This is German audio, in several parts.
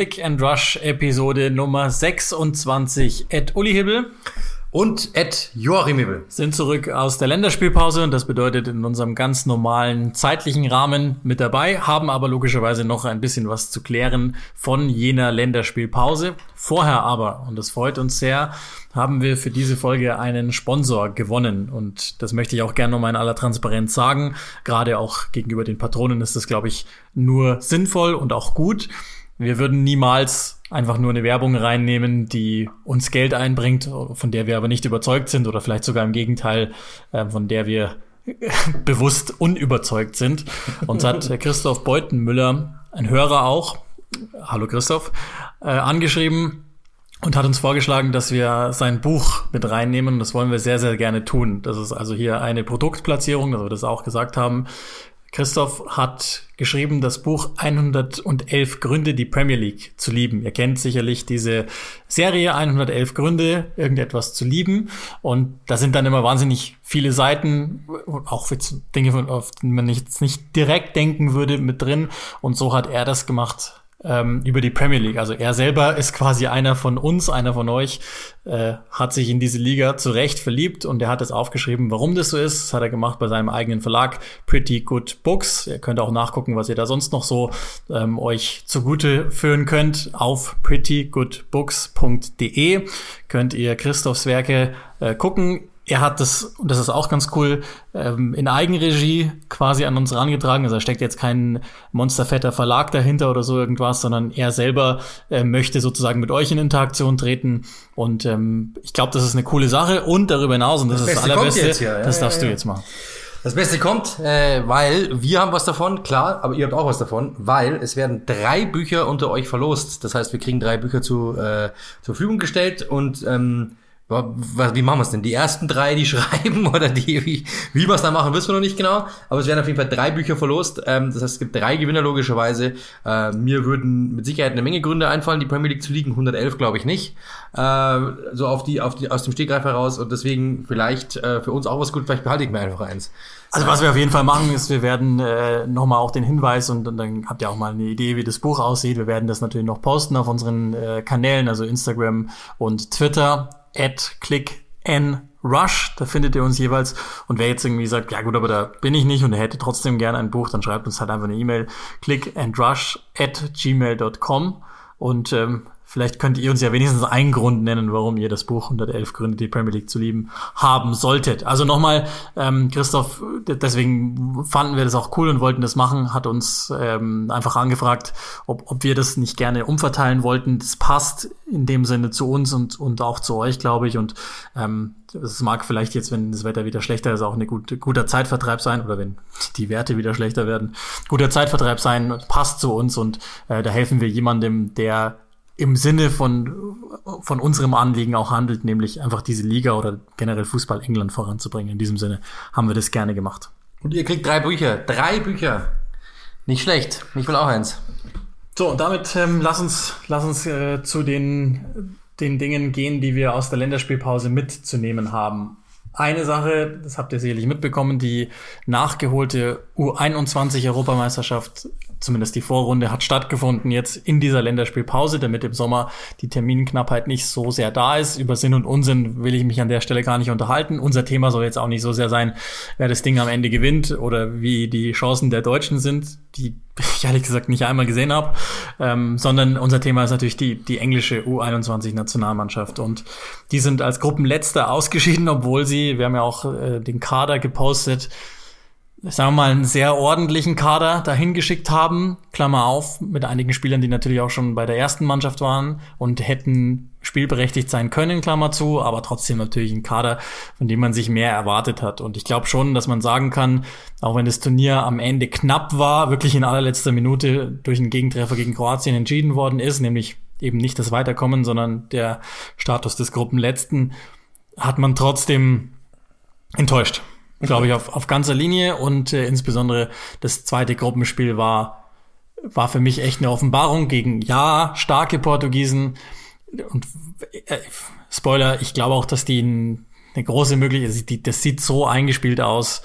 Click and Rush Episode Nummer 26. Ed Uli Hibbel und Ed Joachim Hibbel sind zurück aus der Länderspielpause und das bedeutet in unserem ganz normalen zeitlichen Rahmen mit dabei, haben aber logischerweise noch ein bisschen was zu klären von jener Länderspielpause. Vorher aber, und das freut uns sehr, haben wir für diese Folge einen Sponsor gewonnen und das möchte ich auch gerne nochmal in aller Transparenz sagen. Gerade auch gegenüber den Patronen ist das, glaube ich, nur sinnvoll und auch gut. Wir würden niemals einfach nur eine Werbung reinnehmen, die uns Geld einbringt, von der wir aber nicht überzeugt sind oder vielleicht sogar im Gegenteil, äh, von der wir bewusst unüberzeugt sind. Uns hat Christoph Beutenmüller, ein Hörer auch, hallo Christoph, äh, angeschrieben und hat uns vorgeschlagen, dass wir sein Buch mit reinnehmen. Das wollen wir sehr, sehr gerne tun. Das ist also hier eine Produktplatzierung, dass wir das auch gesagt haben. Christoph hat geschrieben das Buch 111 Gründe, die Premier League zu lieben. Ihr kennt sicherlich diese Serie 111 Gründe, irgendetwas zu lieben. Und da sind dann immer wahnsinnig viele Seiten, auch Dinge, auf die man jetzt nicht direkt denken würde, mit drin. Und so hat er das gemacht ähm, über die Premier League. Also er selber ist quasi einer von uns, einer von euch, äh, hat sich in diese Liga zu Recht verliebt und er hat es aufgeschrieben, warum das so ist. Das hat er gemacht bei seinem eigenen Verlag Pretty Good Books. Ihr könnt auch nachgucken, was ihr da sonst noch so ähm, euch zugute führen könnt. Auf prettygoodbooks.de könnt ihr Christophs Werke äh, gucken er hat das, und das ist auch ganz cool, ähm, in Eigenregie quasi an uns herangetragen. Also da steckt jetzt kein monsterfetter Verlag dahinter oder so irgendwas, sondern er selber äh, möchte sozusagen mit euch in Interaktion treten. Und ähm, ich glaube, das ist eine coole Sache. Und darüber hinaus, und das, das ist das Allerbeste, hier, ja, das darfst ja, ja. du jetzt machen. Das Beste kommt, äh, weil wir haben was davon, klar, aber ihr habt auch was davon, weil es werden drei Bücher unter euch verlost. Das heißt, wir kriegen drei Bücher zu, äh, zur Verfügung gestellt und ähm, wie machen wir es denn? Die ersten drei, die schreiben oder die, wie, wie wir es dann machen, wissen wir noch nicht genau. Aber es werden auf jeden Fall drei Bücher verlost. Ähm, das heißt, es gibt drei Gewinner logischerweise. Äh, mir würden mit Sicherheit eine Menge Gründe einfallen, die Premier League zu liegen. 111 glaube ich nicht. Äh, so auf die, auf die, aus dem Stegreif heraus. Und deswegen vielleicht äh, für uns auch was gut. Vielleicht behalte ich mir einfach eins. Also was wir auf jeden Fall machen, ist, wir werden äh, nochmal auch den Hinweis und, und dann habt ihr auch mal eine Idee, wie das Buch aussieht. Wir werden das natürlich noch posten auf unseren äh, Kanälen, also Instagram und Twitter at click n Rush, da findet ihr uns jeweils. Und wer jetzt irgendwie sagt, ja gut, aber da bin ich nicht und hätte trotzdem gerne ein Buch, dann schreibt uns halt einfach eine E-Mail, click and rush at gmail.com und ähm, Vielleicht könnt ihr uns ja wenigstens einen Grund nennen, warum ihr das Buch 111 Gründe, die Premier League zu lieben, haben solltet. Also nochmal, ähm, Christoph, deswegen fanden wir das auch cool und wollten das machen, hat uns ähm, einfach angefragt, ob, ob wir das nicht gerne umverteilen wollten. Das passt in dem Sinne zu uns und, und auch zu euch, glaube ich. Und ähm, es mag vielleicht jetzt, wenn das Wetter wieder schlechter ist, auch ein gute, guter Zeitvertreib sein oder wenn die Werte wieder schlechter werden, guter Zeitvertreib sein, passt zu uns und äh, da helfen wir jemandem, der im Sinne von, von unserem Anliegen auch handelt, nämlich einfach diese Liga oder generell Fußball England voranzubringen. In diesem Sinne haben wir das gerne gemacht. Und ihr kriegt drei Bücher. Drei Bücher. Nicht schlecht. Ich will auch eins. So, und damit ähm, lass uns, lass uns äh, zu den, den Dingen gehen, die wir aus der Länderspielpause mitzunehmen haben. Eine Sache, das habt ihr sicherlich mitbekommen, die nachgeholte U21-Europameisterschaft zumindest die Vorrunde hat stattgefunden jetzt in dieser Länderspielpause, damit im Sommer die Terminknappheit nicht so sehr da ist. Über Sinn und Unsinn will ich mich an der Stelle gar nicht unterhalten. Unser Thema soll jetzt auch nicht so sehr sein, wer das Ding am Ende gewinnt oder wie die Chancen der Deutschen sind, die ich ehrlich gesagt nicht einmal gesehen habe, ähm, sondern unser Thema ist natürlich die, die englische U21-Nationalmannschaft und die sind als Gruppenletzter ausgeschieden, obwohl sie, wir haben ja auch äh, den Kader gepostet, sagen wir mal, einen sehr ordentlichen Kader dahin geschickt haben, Klammer auf, mit einigen Spielern, die natürlich auch schon bei der ersten Mannschaft waren und hätten spielberechtigt sein können, Klammer zu, aber trotzdem natürlich ein Kader, von dem man sich mehr erwartet hat. Und ich glaube schon, dass man sagen kann, auch wenn das Turnier am Ende knapp war, wirklich in allerletzter Minute durch einen Gegentreffer gegen Kroatien entschieden worden ist, nämlich eben nicht das Weiterkommen, sondern der Status des Gruppenletzten, hat man trotzdem enttäuscht glaube ich, auf, auf ganzer Linie. Und äh, insbesondere das zweite Gruppenspiel war, war für mich echt eine Offenbarung gegen, ja, starke Portugiesen. Und äh, Spoiler, ich glaube auch, dass die eine große Möglichkeit, das sieht so eingespielt aus.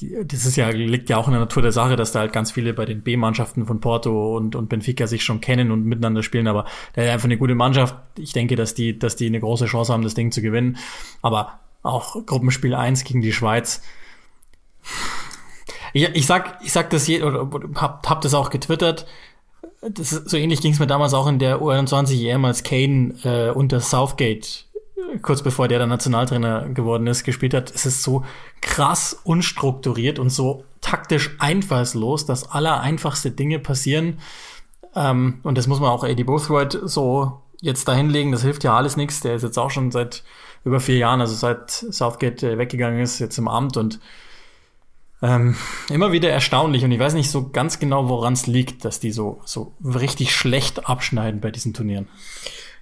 das ist ja, liegt ja auch in der Natur der Sache, dass da halt ganz viele bei den B-Mannschaften von Porto und, und Benfica sich schon kennen und miteinander spielen, aber der ist einfach eine gute Mannschaft. Ich denke, dass die, dass die eine große Chance haben, das Ding zu gewinnen. Aber auch Gruppenspiel 1 gegen die Schweiz. Ich, ich sag, ich sag das je, oder hab, hab das auch getwittert. Das so ähnlich ging es mir damals auch in der U21 EM, als Kane äh, unter Southgate kurz bevor der dann Nationaltrainer geworden ist, gespielt hat, es ist so krass unstrukturiert und so taktisch einfallslos, dass aller einfachste Dinge passieren. Ähm, und das muss man auch Eddie Bothroyd so jetzt dahinlegen. Das hilft ja alles nichts. Der ist jetzt auch schon seit über vier Jahren, also seit Southgate äh, weggegangen ist, jetzt im Amt und ähm, immer wieder erstaunlich und ich weiß nicht so ganz genau, woran es liegt, dass die so, so richtig schlecht abschneiden bei diesen Turnieren.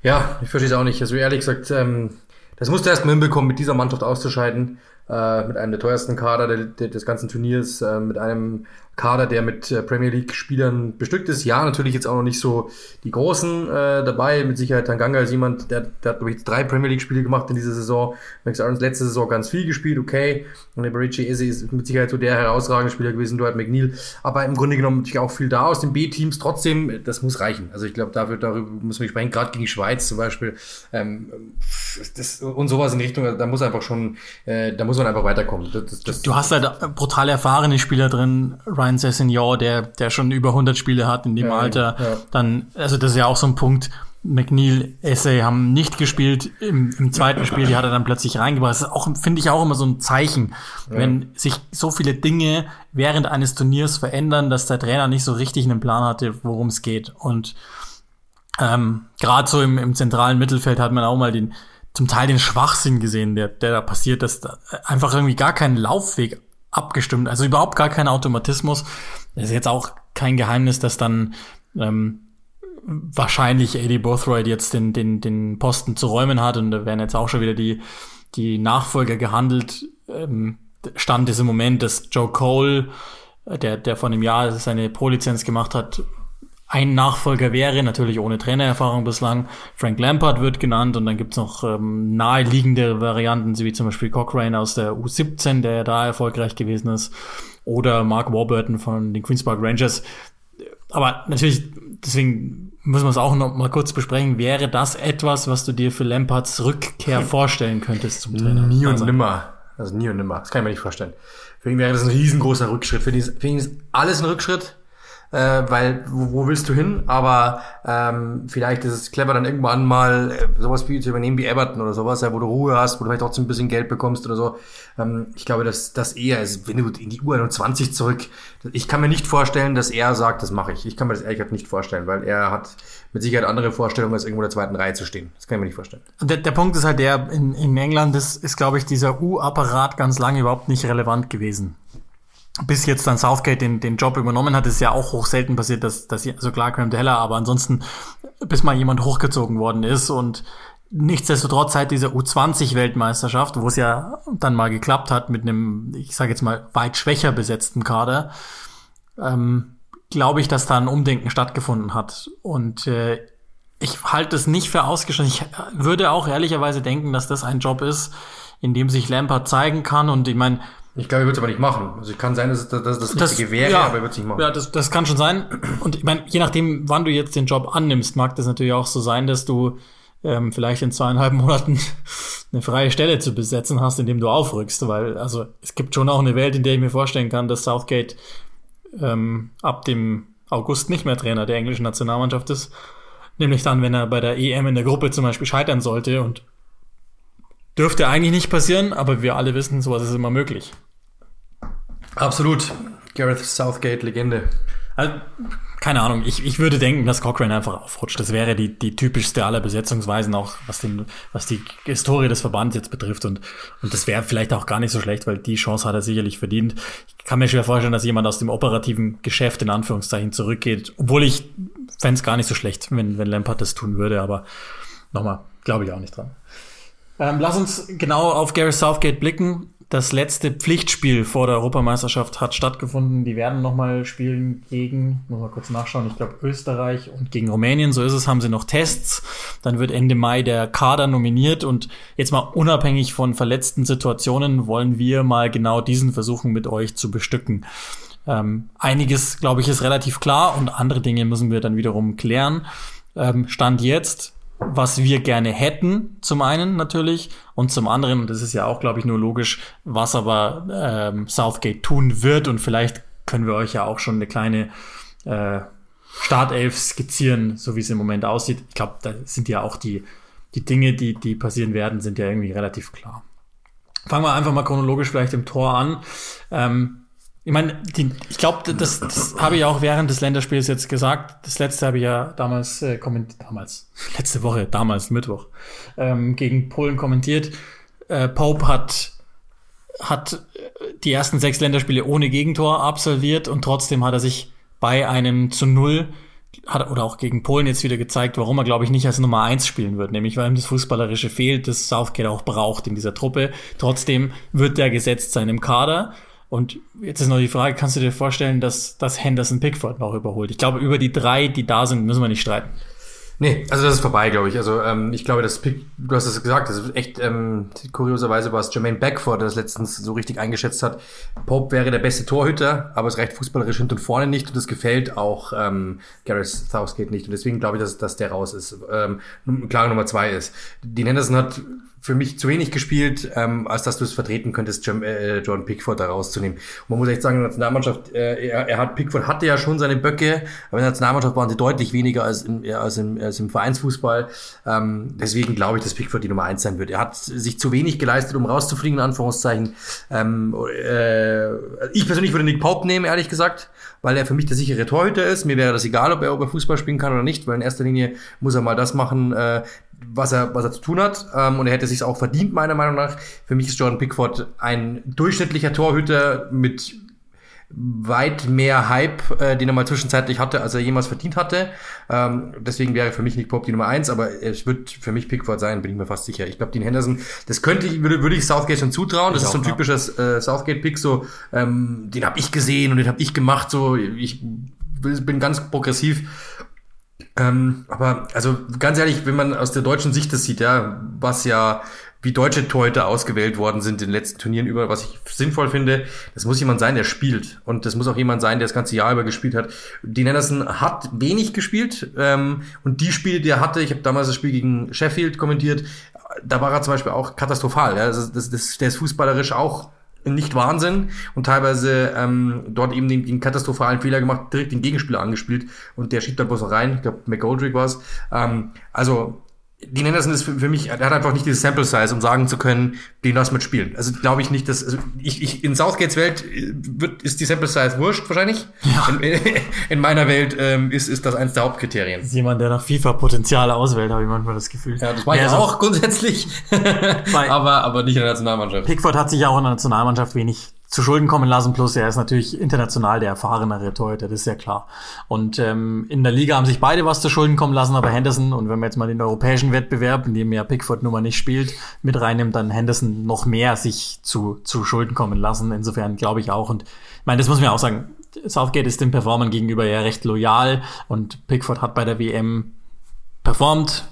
Ja, ich verstehe es auch nicht. Also ehrlich gesagt, ähm, das musst du erst mal hinbekommen, mit dieser Mannschaft auszuscheiden, äh, mit einem der teuersten Kader der, der, des ganzen Turniers, äh, mit einem Kader, der mit äh, Premier League-Spielern bestückt ist. Ja, natürlich jetzt auch noch nicht so die Großen äh, dabei. Mit Sicherheit Tanganga ist jemand, der, der hat, glaube ich, drei Premier League-Spiele gemacht in dieser Saison. Max Arons letzte Saison ganz viel gespielt, okay. Und der Barici Eze ist mit Sicherheit so der herausragende Spieler gewesen, Dwight McNeil. Aber im Grunde genommen natürlich auch viel da aus den B-Teams. Trotzdem, das muss reichen. Also ich glaube, dafür, darüber müssen wir sprechen. Gerade gegen die Schweiz zum Beispiel. Ähm, das, und sowas in Richtung, da muss einfach schon, äh, da muss man einfach weiterkommen. Das, das, du hast halt brutal erfahrene Spieler drin, Ryan Ryan Sessegnon, der, der schon über 100 Spiele hat in dem ja, Alter, ja. dann, also das ist ja auch so ein Punkt. McNeil, Essay haben nicht gespielt im, im zweiten Spiel, die hat er dann plötzlich reingebracht. Das ist auch, finde ich auch immer so ein Zeichen, ja. wenn sich so viele Dinge während eines Turniers verändern, dass der Trainer nicht so richtig einen Plan hatte, worum es geht. Und ähm, gerade so im, im zentralen Mittelfeld hat man auch mal den, zum Teil den Schwachsinn gesehen, der, der da passiert, dass da einfach irgendwie gar kein Laufweg abgestimmt, also überhaupt gar kein Automatismus. Das ist jetzt auch kein Geheimnis, dass dann ähm, wahrscheinlich Eddie Bothroyd jetzt den, den, den Posten zu räumen hat und da werden jetzt auch schon wieder die, die Nachfolger gehandelt. Ähm, Stand ist im Moment, dass Joe Cole, der, der von einem Jahr seine Pro-Lizenz gemacht hat, ein Nachfolger wäre, natürlich ohne Trainererfahrung bislang. Frank Lampard wird genannt und dann gibt's noch ähm, naheliegende Varianten, wie zum Beispiel Cochrane aus der U17, der da erfolgreich gewesen ist, oder Mark Warburton von den Queen's Park Rangers. Aber natürlich, deswegen müssen wir es auch noch mal kurz besprechen. Wäre das etwas, was du dir für Lampards Rückkehr vorstellen könntest zum Trainer? Nie und also, nimmer. Also nie und nimmer. Das kann ich mir nicht vorstellen. Für ihn wäre das ein riesengroßer Rückschritt. Für ihn ist, für ihn ist alles ein Rückschritt äh, weil wo, wo willst du hin? Aber ähm, vielleicht ist es clever, dann irgendwann mal äh, sowas wie zu übernehmen wie Everton oder sowas, ja, wo du Ruhe hast, wo du vielleicht trotzdem ein bisschen Geld bekommst oder so. Ähm, ich glaube, dass das eher ist, wenn du in die U21 zurück. Ich kann mir nicht vorstellen, dass er sagt, das mache ich. Ich kann mir das ehrlich gesagt nicht vorstellen, weil er hat mit Sicherheit andere Vorstellungen, als irgendwo in der zweiten Reihe zu stehen. Das kann ich mir nicht vorstellen. Der, der Punkt ist halt der, in, in England ist, ist glaube ich, dieser U-Apparat ganz lange überhaupt nicht relevant gewesen bis jetzt dann Southgate den, den Job übernommen hat, ist ja auch hoch selten passiert, dass, dass also klar Graham Heller, aber ansonsten, bis mal jemand hochgezogen worden ist und nichtsdestotrotz seit dieser U20-Weltmeisterschaft, wo es ja dann mal geklappt hat mit einem, ich sage jetzt mal, weit schwächer besetzten Kader, ähm, glaube ich, dass da ein Umdenken stattgefunden hat. Und äh, ich halte es nicht für ausgeschlossen. Ich würde auch ehrlicherweise denken, dass das ein Job ist, in dem sich Lampard zeigen kann. Und ich meine, ich glaube, er wird es aber nicht machen. Also kann sein, dass, dass, dass das Richtige das, wäre, ja, aber er wird es nicht machen. Ja, das, das kann schon sein. Und ich meine, je nachdem, wann du jetzt den Job annimmst, mag das natürlich auch so sein, dass du ähm, vielleicht in zweieinhalb Monaten eine freie Stelle zu besetzen hast, indem du aufrückst. Weil, also es gibt schon auch eine Welt, in der ich mir vorstellen kann, dass Southgate ähm, ab dem August nicht mehr Trainer der englischen Nationalmannschaft ist. Nämlich dann, wenn er bei der EM in der Gruppe zum Beispiel scheitern sollte und Dürfte eigentlich nicht passieren, aber wir alle wissen, sowas ist immer möglich. Absolut. Gareth Southgate, Legende. Also, keine Ahnung, ich, ich würde denken, dass Cochrane einfach aufrutscht. Das wäre die, die typischste aller Besetzungsweisen, auch was, den, was die Historie des Verbands jetzt betrifft. Und, und das wäre vielleicht auch gar nicht so schlecht, weil die Chance hat er sicherlich verdient. Ich kann mir schwer vorstellen, dass jemand aus dem operativen Geschäft in Anführungszeichen zurückgeht. Obwohl ich fände es gar nicht so schlecht, wenn, wenn Lampard das tun würde. Aber nochmal, glaube ich auch nicht dran. Ähm, lass uns genau auf Gary Southgate blicken. Das letzte Pflichtspiel vor der Europameisterschaft hat stattgefunden. Die werden nochmal spielen gegen, muss mal kurz nachschauen, ich glaube Österreich und gegen Rumänien. So ist es, haben sie noch Tests. Dann wird Ende Mai der Kader nominiert und jetzt mal unabhängig von verletzten Situationen wollen wir mal genau diesen versuchen mit euch zu bestücken. Ähm, einiges, glaube ich, ist relativ klar und andere Dinge müssen wir dann wiederum klären. Ähm, Stand jetzt was wir gerne hätten, zum einen natürlich, und zum anderen, und das ist ja auch, glaube ich, nur logisch, was aber ähm, Southgate tun wird. Und vielleicht können wir euch ja auch schon eine kleine äh, Startelf skizzieren, so wie es im Moment aussieht. Ich glaube, da sind ja auch die, die Dinge, die, die passieren werden, sind ja irgendwie relativ klar. Fangen wir einfach mal chronologisch vielleicht im Tor an. Ähm, ich meine, die, ich glaube, das, das habe ich auch während des Länderspiels jetzt gesagt. Das letzte habe ich ja damals äh, kommentiert, damals, letzte Woche, damals Mittwoch, ähm, gegen Polen kommentiert. Äh, Pope hat, hat die ersten sechs Länderspiele ohne Gegentor absolviert und trotzdem hat er sich bei einem zu Null hat oder auch gegen Polen jetzt wieder gezeigt, warum er, glaube ich, nicht als Nummer eins spielen wird, nämlich weil ihm das Fußballerische fehlt, das Southgate auch braucht in dieser Truppe. Trotzdem wird er gesetzt seinem Kader und jetzt ist noch die Frage, kannst du dir vorstellen, dass, dass Henderson Pickford noch überholt? Ich glaube, über die drei, die da sind, müssen wir nicht streiten. Nee, also das ist vorbei, glaube ich. Also ähm, ich glaube, das Pick, du hast es gesagt, das ist echt ähm, kurioserweise war es Jermaine Beckford, der das letztens so richtig eingeschätzt hat. Pope wäre der beste Torhüter, aber es reicht fußballerisch hinten und vorne nicht und das gefällt auch ähm, Gareth Southgate nicht. Und deswegen glaube ich, dass, dass der raus ist. Ähm, klare Nummer zwei ist. Dean Henderson hat für mich zu wenig gespielt, ähm, als dass du es vertreten könntest, John, äh, John Pickford da rauszunehmen. Und man muss echt sagen, in der Nationalmannschaft, äh, er, er hat Pickford hatte ja schon seine Böcke, aber in der Nationalmannschaft waren sie deutlich weniger als im, als im, als im Vereinsfußball. Ähm, deswegen glaube ich, dass Pickford die Nummer eins sein wird. Er hat sich zu wenig geleistet, um rauszufliegen, in Anführungszeichen. Ähm, äh, ich persönlich würde Nick Pope nehmen, ehrlich gesagt, weil er für mich der sichere Torhüter ist. Mir wäre das egal, ob er, ob er Fußball spielen kann oder nicht, weil in erster Linie muss er mal das machen, äh, was er, was er zu tun hat. Ähm, und er hätte sich auch verdient, meiner Meinung nach. Für mich ist Jordan Pickford ein durchschnittlicher Torhüter mit weit mehr Hype, äh, den er mal zwischenzeitlich hatte, als er jemals verdient hatte. Ähm, deswegen wäre für mich Nick Pope die Nummer eins, aber es wird für mich Pickford sein, bin ich mir fast sicher. Ich glaube, den Henderson, das könnte ich, würde, würde ich Southgate schon zutrauen. Das ich ist so ein typischer äh, Southgate-Pick, so, ähm, den habe ich gesehen und den habe ich gemacht, so, ich bin ganz progressiv ähm, aber also ganz ehrlich, wenn man aus der deutschen Sicht das sieht, ja, was ja wie deutsche Torhüter ausgewählt worden sind in den letzten Turnieren über, was ich sinnvoll finde, das muss jemand sein, der spielt. Und das muss auch jemand sein, der das ganze Jahr über gespielt hat. Dean Anderson hat wenig gespielt. Ähm, und die Spiele, die er hatte, ich habe damals das Spiel gegen Sheffield kommentiert, da war er zum Beispiel auch katastrophal. Ja? Das, das, das, der ist fußballerisch auch nicht Wahnsinn und teilweise ähm, dort eben den, den katastrophalen Fehler gemacht, direkt den Gegenspieler angespielt und der schiebt dann bloß rein. Ich glaube, McGoldrick war es. Ähm, also die Henderson ist für, für mich, er hat einfach nicht dieses Sample Size, um sagen zu können, den lass mit spielen. Also glaube ich nicht, dass also ich, ich in Southgates Welt äh, wird ist die Sample Size wurscht wahrscheinlich. Ja. In, in meiner Welt ähm, ist ist das eins der Hauptkriterien. Das ist jemand, der nach FIFA Potenziale auswählt, habe ich manchmal das Gefühl. Ja, das war ja, ja auch grundsätzlich, aber aber nicht in der Nationalmannschaft. Pickford hat sich ja auch in der Nationalmannschaft wenig zu Schulden kommen lassen. Plus er ist natürlich international der erfahrenere Torhüter, das ist ja klar. Und ähm, in der Liga haben sich beide was zu Schulden kommen lassen, aber Henderson, und wenn man jetzt mal den europäischen Wettbewerb, in dem ja Pickford Nummer nicht spielt, mit reinnimmt, dann Henderson noch mehr sich zu, zu Schulden kommen lassen. Insofern glaube ich auch. Und ich meine, das muss man auch sagen, Southgate ist dem Performern gegenüber ja recht loyal und Pickford hat bei der WM performt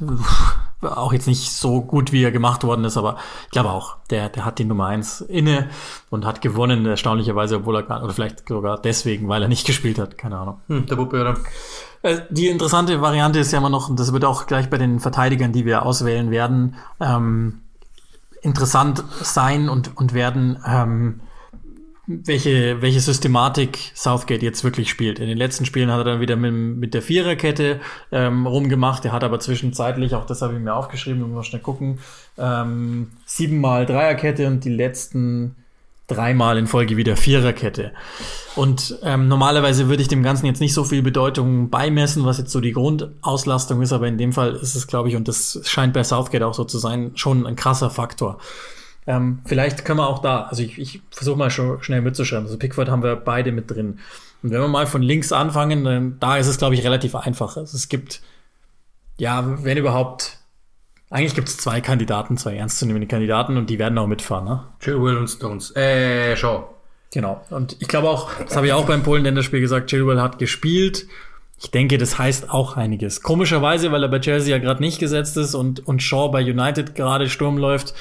auch jetzt nicht so gut, wie er gemacht worden ist, aber ich glaube auch, der, der hat die Nummer eins inne und hat gewonnen, erstaunlicherweise, obwohl er gar, oder vielleicht sogar deswegen, weil er nicht gespielt hat, keine Ahnung. Hm, der Puppe, oder? Äh, die interessante Variante ist ja immer noch, und das wird auch gleich bei den Verteidigern, die wir auswählen werden, ähm, interessant sein und, und werden, ähm, welche, welche Systematik Southgate jetzt wirklich spielt. In den letzten Spielen hat er dann wieder mit, mit der Viererkette ähm, rumgemacht. Er hat aber zwischenzeitlich, auch das habe ich mir aufgeschrieben, wir mal schnell gucken, ähm, siebenmal Dreierkette und die letzten dreimal in Folge wieder Viererkette. Und ähm, normalerweise würde ich dem Ganzen jetzt nicht so viel Bedeutung beimessen, was jetzt so die Grundauslastung ist, aber in dem Fall ist es, glaube ich, und das scheint bei Southgate auch so zu sein, schon ein krasser Faktor. Ähm, vielleicht können wir auch da, also ich, ich versuche mal schon schnell mitzuschreiben. Also Pickford haben wir beide mit drin. Und wenn wir mal von links anfangen, dann, da ist es, glaube ich, relativ einfach. Also es gibt, ja, wenn überhaupt Eigentlich gibt es zwei Kandidaten, zwei ernstzunehmende Kandidaten und die werden auch mitfahren, ne? Chilwell und Stones. Äh, Shaw. Genau. Und ich glaube auch, das habe ich auch beim Polen-Länderspiel gesagt, Chilwell hat gespielt. Ich denke, das heißt auch einiges. Komischerweise, weil er bei Chelsea ja gerade nicht gesetzt ist und, und Shaw bei United gerade Sturm läuft.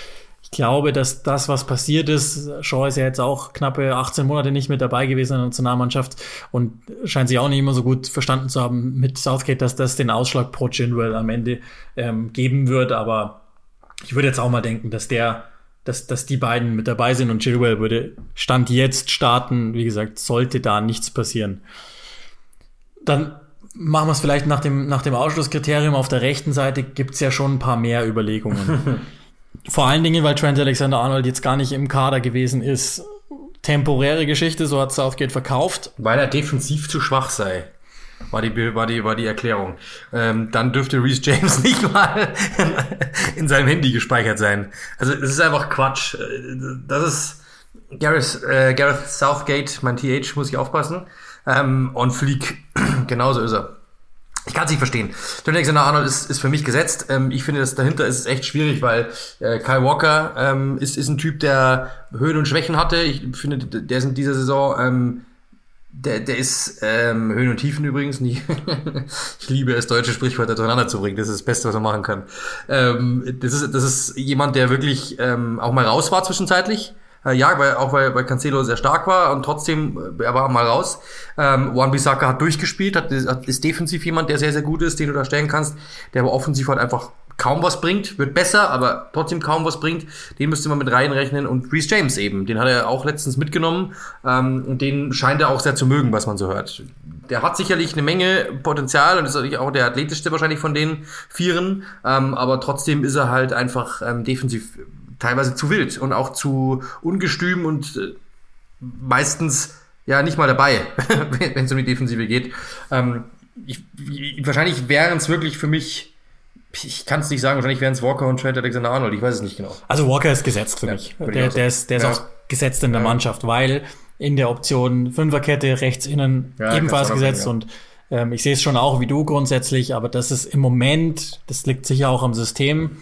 Ich glaube, dass das, was passiert ist, Shaw ist ja jetzt auch knappe 18 Monate nicht mit dabei gewesen in der Nationalmannschaft und scheint sich auch nicht immer so gut verstanden zu haben mit Southgate, dass das den Ausschlag pro Chinwell am Ende ähm, geben wird. Aber ich würde jetzt auch mal denken, dass der, dass, dass die beiden mit dabei sind und Chilwell würde Stand jetzt starten. Wie gesagt, sollte da nichts passieren. Dann machen wir es vielleicht nach dem, nach dem Ausschlusskriterium. Auf der rechten Seite gibt's ja schon ein paar mehr Überlegungen. Vor allen Dingen, weil Trent Alexander-Arnold jetzt gar nicht im Kader gewesen ist. Temporäre Geschichte, so hat Southgate verkauft. Weil er defensiv zu schwach sei. War die, war die, war die Erklärung. Ähm, dann dürfte Reese James nicht mal in seinem Handy gespeichert sein. Also es ist einfach Quatsch. Das ist Gareth, äh, Gareth Southgate, mein TH, muss ich aufpassen. Ähm, on Fleek, genauso ist er. Ich kann es nicht verstehen. John Alexander Arnold ist, ist für mich gesetzt. Ähm, ich finde, dass dahinter ist es echt schwierig, weil äh, Kyle Walker ähm, ist, ist ein Typ, der Höhen und Schwächen hatte. Ich finde, der ist in dieser Saison, ähm, der, der ist ähm, Höhen und Tiefen übrigens nie. ich liebe es, deutsche Sprichwörter zueinander zu bringen. Das ist das Beste, was man machen kann. Ähm, das, ist, das ist jemand, der wirklich ähm, auch mal raus war zwischenzeitlich. Äh, ja, weil, auch weil, weil Cancelo sehr stark war und trotzdem, äh, er war mal raus. Ähm, Juan Bissaka hat durchgespielt, hat, ist defensiv jemand, der sehr, sehr gut ist, den du da stellen kannst, der aber offensiv halt einfach kaum was bringt, wird besser, aber trotzdem kaum was bringt. Den müsste man mit reinrechnen und Reese James eben, den hat er auch letztens mitgenommen ähm, und den scheint er auch sehr zu mögen, was man so hört. Der hat sicherlich eine Menge Potenzial und ist natürlich auch der athletischste wahrscheinlich von den Vieren, ähm, aber trotzdem ist er halt einfach ähm, defensiv teilweise zu wild und auch zu ungestüm und äh, meistens ja nicht mal dabei, wenn es um die Defensive geht. Ähm, ich, ich, wahrscheinlich wären es wirklich für mich, ich kann es nicht sagen, wahrscheinlich wären es Walker und Trent Alexander Arnold, ich weiß es nicht genau. Also Walker ist gesetzt für ja, mich. Der, der, ist, der ist ja. auch gesetzt in der ja. Mannschaft, weil in der Option Fünferkette rechts innen ebenfalls gesetzt und ähm, ich sehe es schon auch wie du grundsätzlich, aber das ist im Moment, das liegt sicher auch am System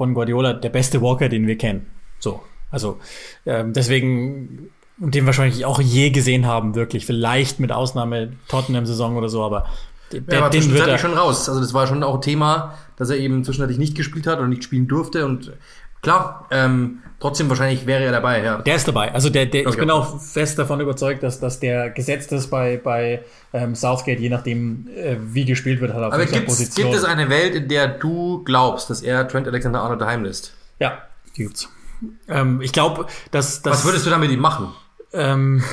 von Guardiola der beste Walker, den wir kennen. So, also ähm, deswegen und den wahrscheinlich auch je gesehen haben, wirklich. Vielleicht mit Ausnahme Tottenham-Saison oder so, aber der, ja, aber den wird er schon raus. Also das war schon auch Thema, dass er eben zwischenzeitlich nicht gespielt hat und nicht spielen durfte und Klar, ähm, trotzdem wahrscheinlich wäre er dabei, ja. Der ist dabei. Also der, der, okay. ich bin auch fest davon überzeugt, dass, dass der gesetzt ist bei, bei ähm, Southgate, je nachdem, äh, wie gespielt wird, hat er auf Aber Position. gibt es eine Welt, in der du glaubst, dass er Trent Alexander-Arnold daheim lässt? Ja, die gibt's. Ähm, ich glaube, dass, dass... Was würdest du da mit ihm machen? Ähm,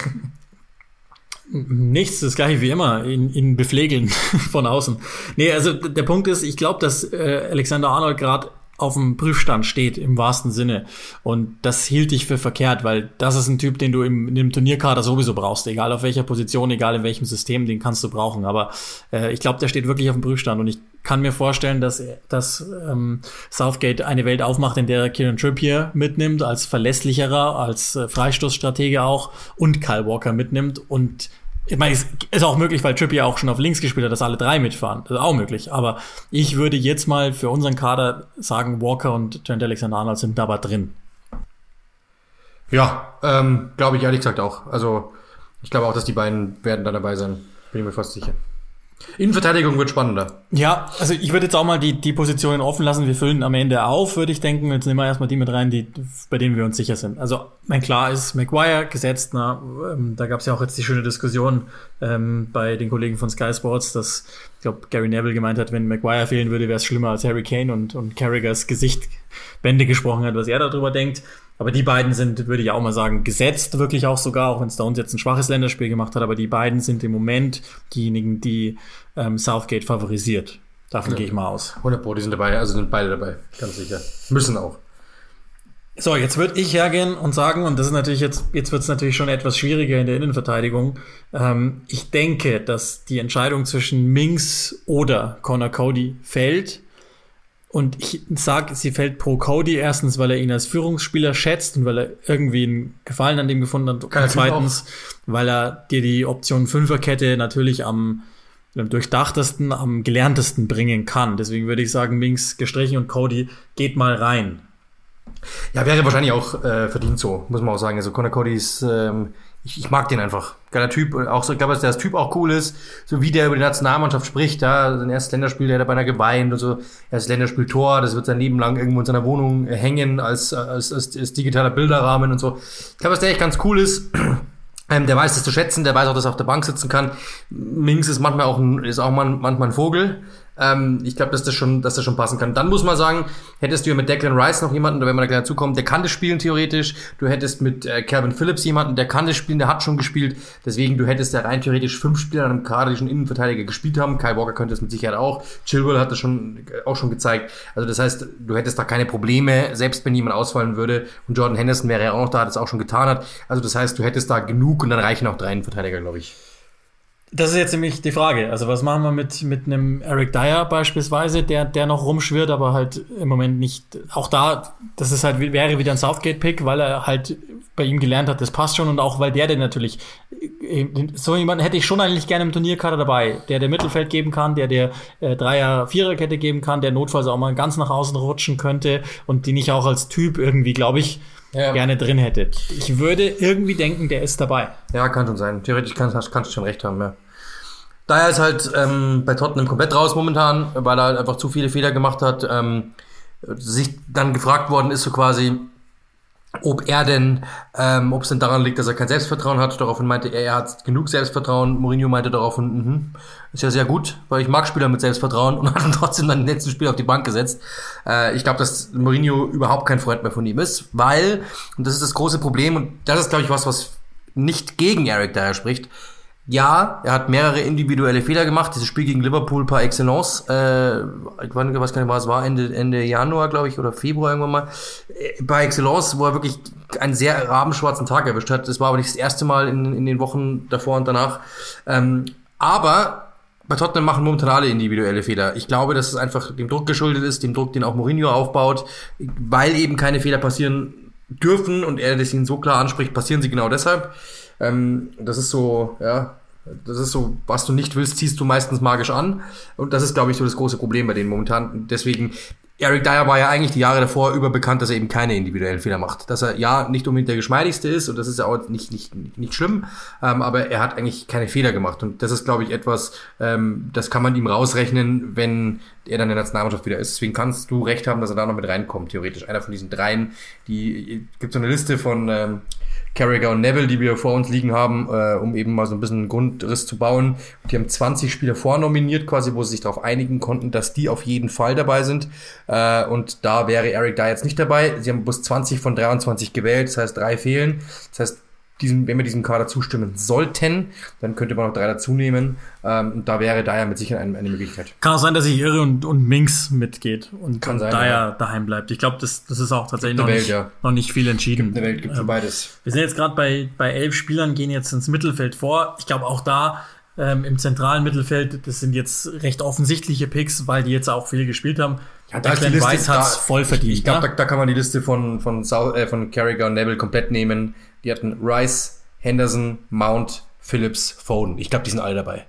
Nichts, das gleiche wie immer, ihn, ihn bepflegeln von außen. Nee, also der Punkt ist, ich glaube, dass äh, Alexander Arnold gerade auf dem Prüfstand steht, im wahrsten Sinne. Und das hielt ich für verkehrt, weil das ist ein Typ, den du im, in dem Turnierkader sowieso brauchst. Egal auf welcher Position, egal in welchem System, den kannst du brauchen. Aber äh, ich glaube, der steht wirklich auf dem Prüfstand. Und ich kann mir vorstellen, dass, dass ähm, Southgate eine Welt aufmacht, in der er Kieran Trippier mitnimmt, als verlässlicherer, als äh, Freistoßstratege auch und Kyle Walker mitnimmt und ich meine, es ist auch möglich, weil Trippier auch schon auf links gespielt hat, dass alle drei mitfahren. Das ist auch möglich. Aber ich würde jetzt mal für unseren Kader sagen, Walker und Trent Alexander-Arnold sind dabei drin. Ja, ähm, glaube ich ehrlich gesagt auch. Also ich glaube auch, dass die beiden werden da dabei sein. Bin ich mir fast sicher. Innenverteidigung wird spannender. Ja, also ich würde jetzt auch mal die, die Positionen offen lassen. Wir füllen am Ende auf, würde ich denken. Jetzt nehmen wir erstmal die mit rein, die, bei denen wir uns sicher sind. Also, mein klar ist Maguire gesetzt. Na, ähm, da gab es ja auch jetzt die schöne Diskussion ähm, bei den Kollegen von Sky Sports, dass ich glaube, Gary Neville gemeint hat, wenn Maguire fehlen würde, wäre es schlimmer als Harry Kane und, und Carragers Gesicht Bände gesprochen hat, was er darüber denkt. Aber die beiden sind, würde ich auch mal sagen, gesetzt wirklich auch sogar, auch wenn es da uns jetzt ein schwaches Länderspiel gemacht hat, aber die beiden sind im Moment diejenigen, die ähm, Southgate favorisiert. Davon ja. gehe ich mal aus. 100 Pro, die sind dabei, also sind beide dabei, ganz sicher. Müssen auch. So, jetzt würde ich hergehen und sagen, und das ist natürlich jetzt, jetzt wird es natürlich schon etwas schwieriger in der Innenverteidigung. Ähm, ich denke, dass die Entscheidung zwischen Minks oder Connor Cody fällt. Und ich sage, sie fällt pro Cody erstens, weil er ihn als Führungsspieler schätzt und weil er irgendwie einen Gefallen an dem gefunden hat. und zweitens, weil er dir die Option Fünferkette natürlich am durchdachtesten, am gelerntesten bringen kann. Deswegen würde ich sagen, Minks gestrichen und Cody geht mal rein. Ja, wäre wahrscheinlich auch äh, verdient so, muss man auch sagen. Also Conor Cody ist, ähm, ich, ich mag den einfach. Geiler Typ. Auch so, ich glaube, dass der Typ auch cool ist. So wie der über die Nationalmannschaft spricht, ja, sein erstes Länderspiel, der hat er beinahe geweint und so. Erstes Länderspiel-Tor, das wird sein Leben lang irgendwo in seiner Wohnung hängen als, als, als, als digitaler Bilderrahmen und so. Ich glaube, dass der echt ganz cool ist. Ähm, der weiß das zu schätzen, der weiß auch, dass er auf der Bank sitzen kann. Minks ist manchmal auch ein, ist auch manchmal ein Vogel. Ähm, ich glaube, dass das schon, dass das schon passen kann. Dann muss man sagen, hättest du ja mit Declan Rice noch jemanden, wenn man da gleich dazukommt, der kann das spielen theoretisch. Du hättest mit äh, Calvin Phillips jemanden, der kann das spielen, der hat schon gespielt. Deswegen, du hättest ja rein theoretisch fünf Spieler an einem Kader, die schon Innenverteidiger gespielt haben. Kyle Walker könnte es mit Sicherheit auch. Chilwell hat das schon, äh, auch schon gezeigt. Also das heißt, du hättest da keine Probleme, selbst wenn jemand ausfallen würde. Und Jordan Henderson wäre ja auch noch da, das auch schon getan hat. Also das heißt, du hättest da genug und dann reichen auch drei Innenverteidiger, glaube ich. Das ist jetzt nämlich die Frage. Also was machen wir mit, mit einem Eric Dyer beispielsweise, der, der noch rumschwirrt, aber halt im Moment nicht, auch da, das ist halt, wäre wieder ein Southgate-Pick, weil er halt bei ihm gelernt hat, das passt schon und auch weil der denn natürlich, so jemanden hätte ich schon eigentlich gerne im Turnierkader dabei, der der Mittelfeld geben kann, der der äh, Dreier, Viererkette geben kann, der notfalls auch mal ganz nach außen rutschen könnte und den ich auch als Typ irgendwie, glaube ich, ja. gerne drin hätte. Ich würde irgendwie denken, der ist dabei. Ja, kann schon sein. Theoretisch kannst, kannst du schon recht haben, ja. Daher ist halt ähm, bei Tottenham komplett raus momentan, weil er halt einfach zu viele Fehler gemacht hat. Ähm, sich dann gefragt worden ist so quasi, ob er denn, ähm, ob es denn daran liegt, dass er kein Selbstvertrauen hat. Daraufhin meinte er, er hat genug Selbstvertrauen. Mourinho meinte daraufhin, mh, ist ja sehr gut, weil ich mag Spieler mit Selbstvertrauen und hat ihn trotzdem dann im letzten Spiel auf die Bank gesetzt. Äh, ich glaube, dass Mourinho überhaupt kein Freund mehr von ihm ist, weil, und das ist das große Problem, und das ist, glaube ich, was, was nicht gegen Eric Dyer spricht, ja, er hat mehrere individuelle Fehler gemacht. Dieses Spiel gegen Liverpool par excellence. Äh, ich weiß gar nicht, was war, Ende, Ende Januar, glaube ich, oder Februar irgendwann mal. Äh, par excellence, wo er wirklich einen sehr rabenschwarzen Tag erwischt hat. Das war aber nicht das erste Mal in, in den Wochen davor und danach. Ähm, aber bei Tottenham machen momentan alle individuelle Fehler. Ich glaube, dass es einfach dem Druck geschuldet ist, dem Druck, den auch Mourinho aufbaut, weil eben keine Fehler passieren dürfen und er das ihn so klar anspricht, passieren sie genau deshalb. Ähm, das ist so, ja, das ist so, was du nicht willst, ziehst du meistens magisch an. Und das ist, glaube ich, so das große Problem bei denen momentan. Deswegen, Eric Dyer war ja eigentlich die Jahre davor überbekannt, dass er eben keine individuellen Fehler macht. Dass er ja nicht unbedingt der geschmeidigste ist und das ist ja auch nicht, nicht, nicht schlimm, ähm, aber er hat eigentlich keine Fehler gemacht. Und das ist, glaube ich, etwas, ähm, das kann man ihm rausrechnen, wenn er dann in der Nationalmannschaft wieder ist. Deswegen kannst du recht haben, dass er da noch mit reinkommt, theoretisch. Einer von diesen dreien, die gibt so eine Liste von ähm, Carragher und Neville, die wir vor uns liegen haben, äh, um eben mal so ein bisschen einen Grundriss zu bauen. Die haben 20 Spieler vornominiert, quasi, wo sie sich darauf einigen konnten, dass die auf jeden Fall dabei sind. Äh, und da wäre Eric da jetzt nicht dabei. Sie haben bloß 20 von 23 gewählt, das heißt drei fehlen. Das heißt, diesem, wenn wir diesem Kader zustimmen sollten, dann könnte man noch drei dazu nehmen. Ähm, und da wäre daher mit Sicherheit eine, eine, Möglichkeit. Kann auch sein, dass ich irre und, und Minx mitgeht und, Kann und sein, daher ja. daheim bleibt. Ich glaube, das, das ist auch tatsächlich noch, Welt, nicht, ja. noch nicht viel entschieden. Gibt eine Welt, gibt ähm, beides. Wir sind jetzt gerade bei, bei elf Spielern, gehen jetzt ins Mittelfeld vor. Ich glaube, auch da ähm, im zentralen Mittelfeld, das sind jetzt recht offensichtliche Picks, weil die jetzt auch viel gespielt haben. Ja, da Declan Rice hat's da, voll verdient. Ich, ich glaube, ne? da, da, kann man die Liste von, von, South, äh, von Carragher und Neville komplett nehmen. Die hatten Rice, Henderson, Mount, Phillips, Foden. Ich glaube, die sind alle dabei.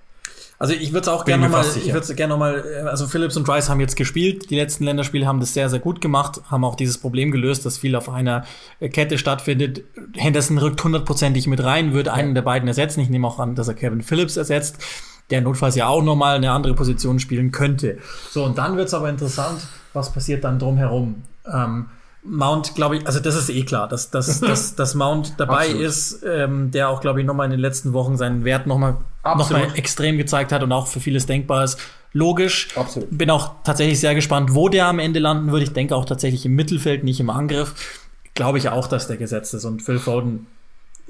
Also ich würde es auch gerne nochmal, ich würde gerne nochmal, also Phillips und Rice haben jetzt gespielt. Die letzten Länderspiele haben das sehr, sehr gut gemacht, haben auch dieses Problem gelöst, dass viel auf einer Kette stattfindet. Henderson rückt hundertprozentig mit rein, würde einen der beiden ersetzen. Ich nehme auch an, dass er Kevin Phillips ersetzt, der notfalls ja auch nochmal eine andere Position spielen könnte. So, und dann wird es aber interessant, was passiert dann drumherum. Ähm, Mount, glaube ich, also das ist eh klar, dass, dass, dass, dass Mount dabei Absolut. ist, ähm, der auch, glaube ich, nochmal in den letzten Wochen seinen Wert nochmal noch mal extrem gezeigt hat und auch für vieles denkbar ist. Logisch. Absolut. Bin auch tatsächlich sehr gespannt, wo der am Ende landen würde. Ich denke auch tatsächlich im Mittelfeld, nicht im Angriff. Glaube ich auch, dass der gesetzt ist. Und Phil Foden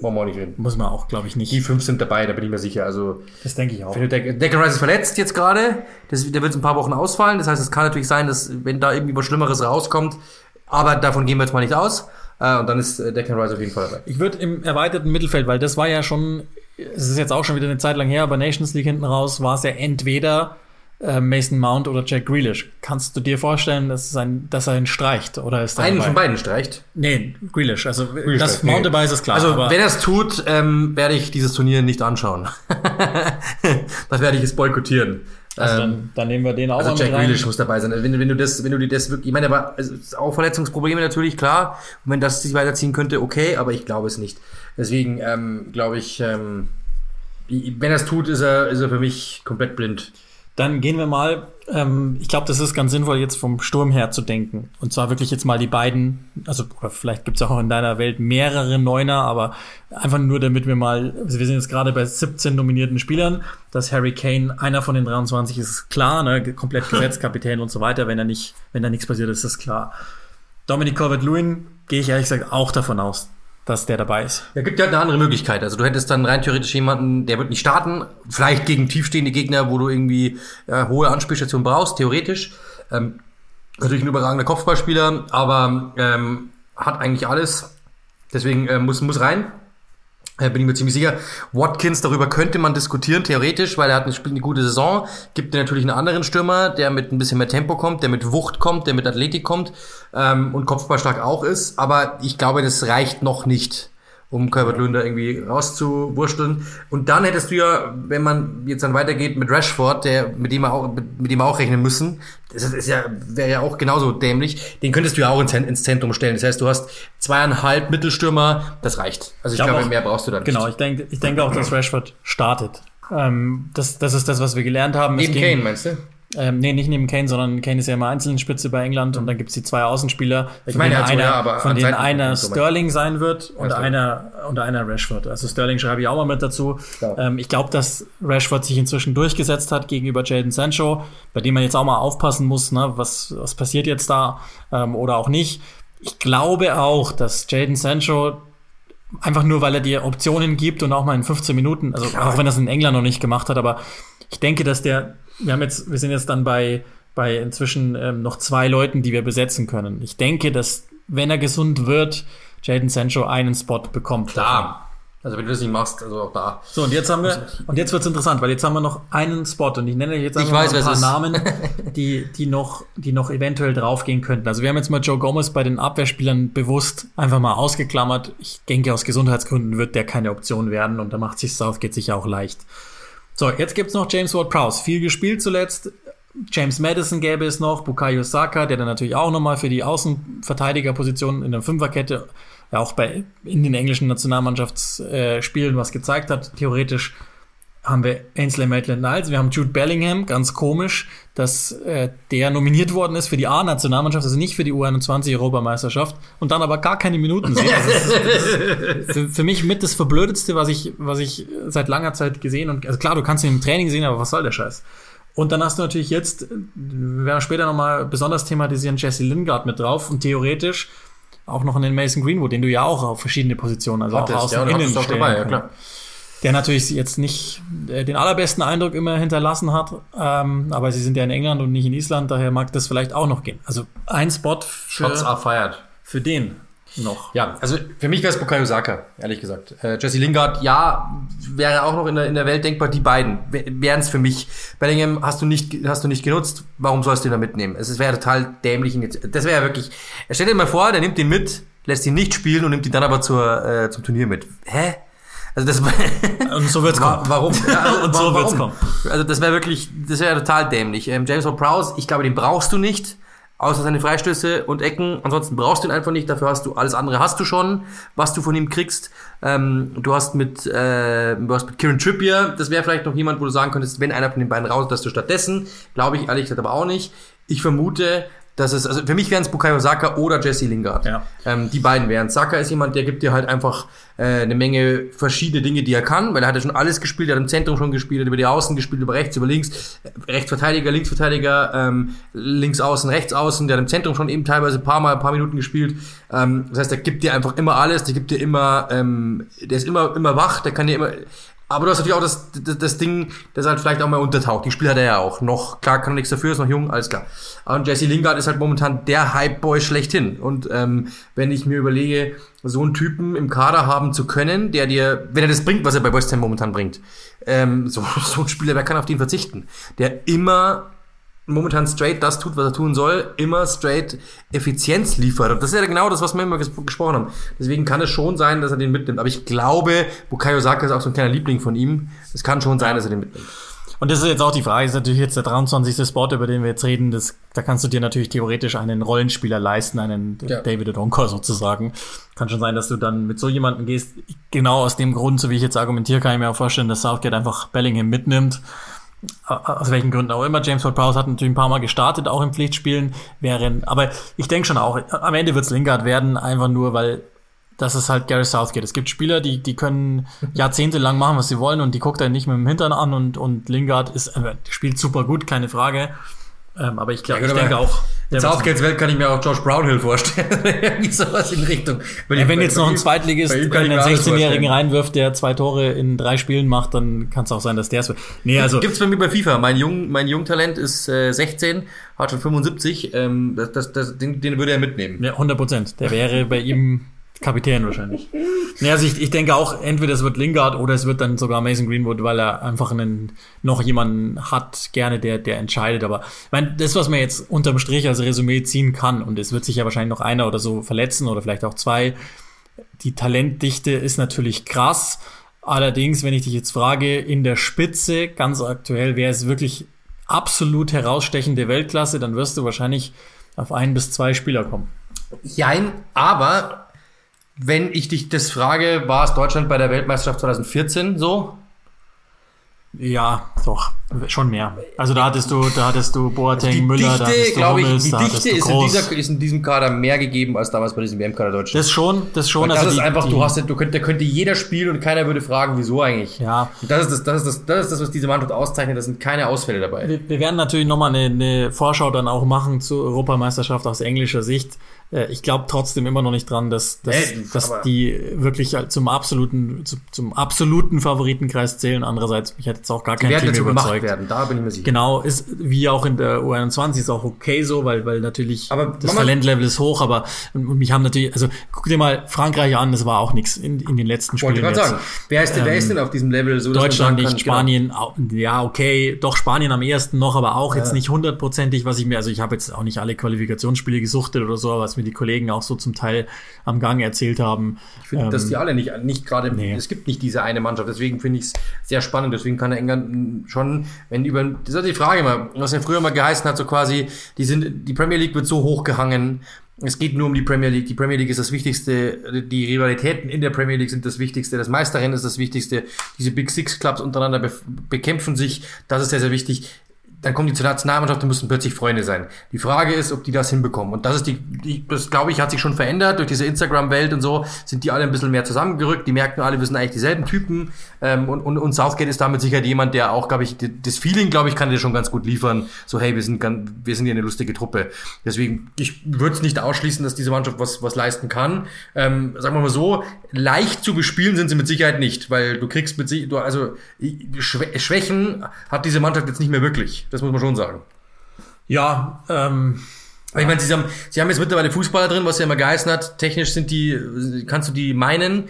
wollen wir auch nicht reden. Muss man auch, glaube ich, nicht. Die fünf sind dabei, da bin ich mir sicher. Also, das denke ich auch. Declan Rice ist verletzt jetzt gerade. Der wird ein paar Wochen ausfallen. Das heißt, es kann natürlich sein, dass, wenn da irgendwie was Schlimmeres rauskommt, aber davon gehen wir jetzt mal nicht aus. Äh, und dann ist äh, Declan Rice auf jeden Fall dabei. Ich würde im erweiterten Mittelfeld, weil das war ja schon, es ist jetzt auch schon wieder eine Zeit lang her, aber Nations League hinten raus war es ja entweder äh, Mason Mount oder Jack Grealish. Kannst du dir vorstellen, dass, es ein, dass er ihn streicht? Oder ist Einen von beiden streicht. Nee, Grealish. Also Grealish das Mount nee. dabei ist es klar. Also, wenn er es tut, ähm, werde ich dieses Turnier nicht anschauen. das werde ich jetzt boykottieren. Also ähm, dann, dann nehmen wir den auch Also mal Jack rein. Grealish muss dabei sein. Also Wenn, du- wenn du das, wenn du dir das wirklich, ich meine, aber also, es ist auch Verletzungsprobleme natürlich klar. Und wenn das sich weiterziehen könnte, okay, aber ich glaube es nicht. Deswegen ähm, glaube ich, ähm, wenn er es tut, ist er, ist er für mich komplett blind. Dann gehen wir mal, ähm, ich glaube, das ist ganz sinnvoll, jetzt vom Sturm her zu denken. Und zwar wirklich jetzt mal die beiden, also oder vielleicht gibt es auch in deiner Welt mehrere Neuner, aber einfach nur, damit wir mal, also wir sind jetzt gerade bei 17 nominierten Spielern, dass Harry Kane einer von den 23 ist, ist klar, ne, komplett gesetzt, Kapitän und so weiter. Wenn er nicht, wenn da nichts passiert, ist das klar. Dominic Calvert-Lewin gehe ich ehrlich gesagt auch davon aus, dass der dabei ist. Ja, gibt ja eine andere Möglichkeit. Also du hättest dann rein theoretisch jemanden, der wird nicht starten, vielleicht gegen tiefstehende Gegner, wo du irgendwie äh, hohe Anspielstation brauchst, theoretisch. Ähm, natürlich ein überragender Kopfballspieler, aber ähm, hat eigentlich alles. Deswegen äh, muss, muss rein. Bin ich mir ziemlich sicher. Watkins, darüber könnte man diskutieren, theoretisch, weil er hat eine, eine gute Saison. Gibt natürlich einen anderen Stürmer, der mit ein bisschen mehr Tempo kommt, der mit Wucht kommt, der mit Athletik kommt ähm, und kopfballstark auch ist. Aber ich glaube, das reicht noch nicht, um Calvert-Lewin da irgendwie rauszuwursteln. Und dann hättest du ja, wenn man jetzt dann weitergeht mit Rashford, der mit dem wir auch mit, dem wir auch rechnen müssen, das ist ja wäre ja auch genauso dämlich. Den könntest du ja auch ins, Zentrum stellen. Das heißt, du hast zweieinhalb Mittelstürmer, das reicht. Also ich, glaube glaube, auch- mehr brauchst du dann Genau, nicht. ich denke, ich denke auch, dass Rashford startet. Ähm, das, das ist das, was wir gelernt haben. Es Neben ging- Kane, meinst du? Ähm, nee, nicht neben Kane, sondern Kane ist ja immer Einzelspitze bei England und dann gibt's die zwei Außenspieler, Ich von meine, denen also, einer, ja, von denen Seiten- einer Sterling sein wird und du. einer und einer Rashford. Also Sterling schreibe ich auch mal mit dazu. Klar. Ähm, ich glaube, dass Rashford sich inzwischen durchgesetzt hat gegenüber Jaden Sancho, bei dem man jetzt auch mal aufpassen muss, ne, was, was passiert jetzt da ähm, oder auch nicht. Ich glaube auch, dass Jaden Sancho einfach nur, weil er dir Optionen gibt und auch mal in 15 Minuten, also Klar. auch wenn er es in England noch nicht gemacht hat, aber ich denke, dass der, wir haben jetzt, wir sind jetzt dann bei, bei inzwischen ähm, noch zwei Leuten, die wir besetzen können. Ich denke, dass, wenn er gesund wird, Jaden Sancho einen Spot bekommt. Klar. Also wenn du das nicht machst, also auch da. So, und jetzt haben wir, und jetzt wird's interessant, weil jetzt haben wir noch einen Spot und ich nenne euch jetzt einfach weiß, mal ein paar es ist. Namen, die, die noch, die noch eventuell draufgehen könnten. Also wir haben jetzt mal Joe Gomez bei den Abwehrspielern bewusst einfach mal ausgeklammert. Ich denke, aus Gesundheitsgründen wird der keine Option werden und da macht sich Southgate sicher auch leicht. So, jetzt gibt's noch James Ward-Prowse. Viel gespielt zuletzt. James Madison gäbe es noch, Bukayo Saka, der dann natürlich auch nochmal für die Außenverteidigerposition in der Fünferkette ja auch bei in den englischen Nationalmannschaftsspielen was gezeigt hat. Theoretisch haben wir Ainsley Maitland-Niles, wir haben Jude Bellingham, ganz komisch, dass äh, der nominiert worden ist für die A-Nationalmannschaft, also nicht für die U21-Europameisterschaft und dann aber gar keine Minuten sieht. Also das ist, für, für mich mit das Verblödetste, was ich, was ich seit langer Zeit gesehen und also klar, du kannst ihn im Training sehen, aber was soll der Scheiß? Und dann hast du natürlich jetzt, äh, wir werden später nochmal besonders thematisieren, Jesse Lingard mit drauf und theoretisch auch noch einen Mason Greenwood, den du ja auch auf verschiedene Positionen, also auch außen ja, innen auch dabei, ja klar. der natürlich jetzt nicht äh, den allerbesten Eindruck immer hinterlassen hat, ähm, aber sie sind ja in England und nicht in Island, daher mag das vielleicht auch noch gehen. Also ein Spot Shots für, are fired. für den noch. Ja, also für mich wäre es Bukayo Saka, ehrlich gesagt. Äh, Jesse Lingard, ja, wäre auch noch in der, in der Welt denkbar. Die beiden wären es für mich. Bellingham hast du nicht, hast du nicht genutzt. Warum sollst du ihn da mitnehmen? Es wäre total dämlich. ihn jetzt- Das wäre ja wirklich. Stell dir mal vor, der nimmt ihn mit, lässt ihn nicht spielen und nimmt ihn dann aber zur, äh, zum Turnier mit. Hä? Also das Und so wird's Wa- kommen. Warum? Ja, Und so warum? wird's kommen. Also das wäre wirklich, das wäre total dämlich. Ähm, James Ward-Prowse, ich glaube, den brauchst du nicht, außer seine Freistöße und Ecken. Ansonsten brauchst du ihn einfach nicht. Dafür hast du alles andere hast du schon, was du von ihm kriegst. Ähm, du hast mit, äh, du hast mit Kieran Trippier, das wäre vielleicht noch jemand, wo du sagen könntest, wenn einer von den beiden raus, dass du stattdessen, glaube ich ehrlich gesagt aber auch nicht. Ich vermute, dass es, also für mich wären es Bukayo Saka oder Jesse Lingard. Ja. Ähm, die beiden wären. Saka ist jemand, der gibt dir halt einfach äh, eine Menge verschiedene Dinge, die er kann, weil er hat ja schon alles gespielt, er hat im Zentrum schon gespielt, er hat über die Außen gespielt, über rechts, über links, äh, Rechtsverteidiger, Linksverteidiger, ähm, links außen, rechts außen, der hat im Zentrum schon eben teilweise ein paar Mal, ein paar Minuten gespielt. Ähm, das heißt, der gibt dir einfach immer alles, der gibt dir immer, ähm, der ist immer, immer wach, der kann dir immer, Aber du hast natürlich auch das, das, das Ding, das halt vielleicht auch mal untertaucht. Die Spieler hat er ja auch. Noch, klar, kann er nichts dafür, ist noch jung, alles klar. Und Jesse Lingard ist halt momentan der Hype-Boy schlechthin. Und ähm, wenn ich mir überlege, so einen Typen im Kader haben zu können, der dir, wenn er das bringt, was er bei West Ham momentan bringt, ähm, so, so ein Spieler, wer kann auf den verzichten? Der immer momentan straight das tut, was er tun soll, immer straight Effizienz liefert. Und das ist ja genau das, was wir immer ges gesprochen haben. Deswegen kann es schon sein, dass er den mitnimmt. Aber ich glaube, Bukayo Saka ist auch so ein kleiner Liebling von ihm. Es kann schon sein, dass er den mitnimmt. Und das ist jetzt auch die Frage, ist natürlich jetzt der 23. Spot, über den wir jetzt reden, das, da kannst du dir natürlich theoretisch einen Rollenspieler leisten, einen ja. David Odonko sozusagen. Kann schon sein, dass du dann mit so jemandem gehst. Genau aus dem Grund, so wie ich jetzt argumentiere, kann ich mir auch vorstellen, dass Southgate einfach Bellingham mitnimmt aus welchen Gründen auch immer. James Ward-Prowse hat natürlich ein paar Mal gestartet, auch im Pflichtspielen, während, aber ich denke schon auch, am Ende wird es Lingard werden, einfach nur, weil das ist halt Gary Southgate. Es gibt Spieler, die, die können jahrzehntelang machen, was sie wollen und die guckt er nicht mit dem Hintern an und, und Lingard ist, äh, spielt super gut, keine Frage. Ähm, aber ich glaube, ja, ich denke auch. In Southgates Welt kann ich mir auch Josh Brownhill vorstellen. Irgendwie sowas in Richtung. Wenn, ja, wenn jetzt noch ein Zweitligist einen 16-Jährigen reinwirft, der zwei Tore in drei Spielen macht, dann kann es auch sein, dass der es wird. Nee, also. Gibt's bei mir bei FIFA. Mein Jung, mein Jungtalent ist äh, 16, hat schon 75. Ähm, das, das, das, den, den würde er mitnehmen. Ja, 100 Prozent. Der wäre bei ihm Kapitän wahrscheinlich. Ja, also ich, ich denke auch, entweder es wird Lingard oder es wird dann sogar Mason Greenwood, weil er einfach einen, noch jemanden hat, gerne, der, der entscheidet. Aber ich meine, das, was man jetzt unterm Strich als Resümee ziehen kann, und es wird sich ja wahrscheinlich noch einer oder so verletzen oder vielleicht auch zwei, die Talentdichte ist natürlich krass. Allerdings, wenn ich dich jetzt frage, in der Spitze, ganz aktuell, wer ist wirklich absolut herausstechende Weltklasse, dann wirst du wahrscheinlich auf ein bis zwei Spieler kommen. Jein, aber wenn ich dich das frage, war es Deutschland bei der Weltmeisterschaft 2014 so? Ja, doch, schon mehr. Also da hattest du, da hattest du Boateng, die Müller, Dichte, da hattest du glaube ich, die Dichte ist in, dieser, ist in, diesem Kader mehr gegeben als damals bei diesem WM-Kader Deutschland. Das schon, das schon. Und das also ist die, einfach, du hast, du könnte, könnte jeder spielen und keiner würde fragen, wieso eigentlich. Ja. Und das ist das, das ist das, das ist das, was diese Mannschaft auszeichnet. Da sind keine Ausfälle dabei. Wir, wir werden natürlich nochmal eine, eine Vorschau dann auch machen zur Europameisterschaft aus englischer Sicht. Äh, ich glaube trotzdem immer noch nicht dran, dass, dass, nee, dass die wirklich zum absoluten, zum, zum absoluten Favoritenkreis zählen. Andererseits, mich hat jetzt auch gar kein Team überzeugt. Werden, da bin ich mir sicher. Genau, ist wie auch in der U21 ist auch okay so, weil, weil natürlich aber das Talentlevel ist hoch, aber und mich haben natürlich, also guck dir mal Frankreich an, das war auch nichts in, in den letzten Spielen. Wollte ich gerade sagen, wer ist, denn, ähm, wer ist denn auf diesem Level so? Deutschland nicht, kann, Spanien, genau. ja okay, doch Spanien am ersten noch, aber auch ja. jetzt nicht hundertprozentig, was ich mir, also ich habe jetzt auch nicht alle Qualifikationsspiele gesuchtet oder so, aber was mir die Kollegen auch so zum Teil am Gang erzählt haben. Ich finde, ähm, dass die alle nicht, nicht gerade, nee. es gibt nicht diese eine Mannschaft, deswegen finde ich es sehr spannend, deswegen kann der England schon, wenn über, das ist die Frage immer, was ja früher mal geheißen hat, so quasi, die sind, die Premier League wird so hochgehangen, es geht nur um die Premier League. Die Premier League ist das Wichtigste. Die Rivalitäten in der Premier League sind das Wichtigste. Das Meisterrennen ist das Wichtigste. Diese Big Six Clubs untereinander bekämpfen sich. Das ist sehr, sehr wichtig dann kommen die zur Nationalmannschaft und müssen plötzlich Freunde sein. Die Frage ist, ob die das hinbekommen. Und das ist die, die das glaube ich, hat sich schon verändert durch diese Instagram-Welt und so, sind die alle ein bisschen mehr zusammengerückt. Die merken alle, wir sind eigentlich dieselben Typen. Ähm, und, und, und Southgate ist damit sicher jemand, der auch, glaube ich, das Feeling, glaube ich, kann dir schon ganz gut liefern. So, hey, wir sind ganz, wir sind hier eine lustige Truppe. Deswegen, ich würde es nicht ausschließen, dass diese Mannschaft was, was leisten kann. Ähm, sagen wir mal so, leicht zu bespielen sind sie mit Sicherheit nicht, weil du kriegst mit sich, du, also Schwächen hat diese Mannschaft jetzt nicht mehr wirklich. Das muss man schon sagen. Ja, ähm, aber ich meine, sie haben, sie haben jetzt mittlerweile Fußballer drin, was ja immer geheißen hat. Technisch sind die, kannst du die meinen.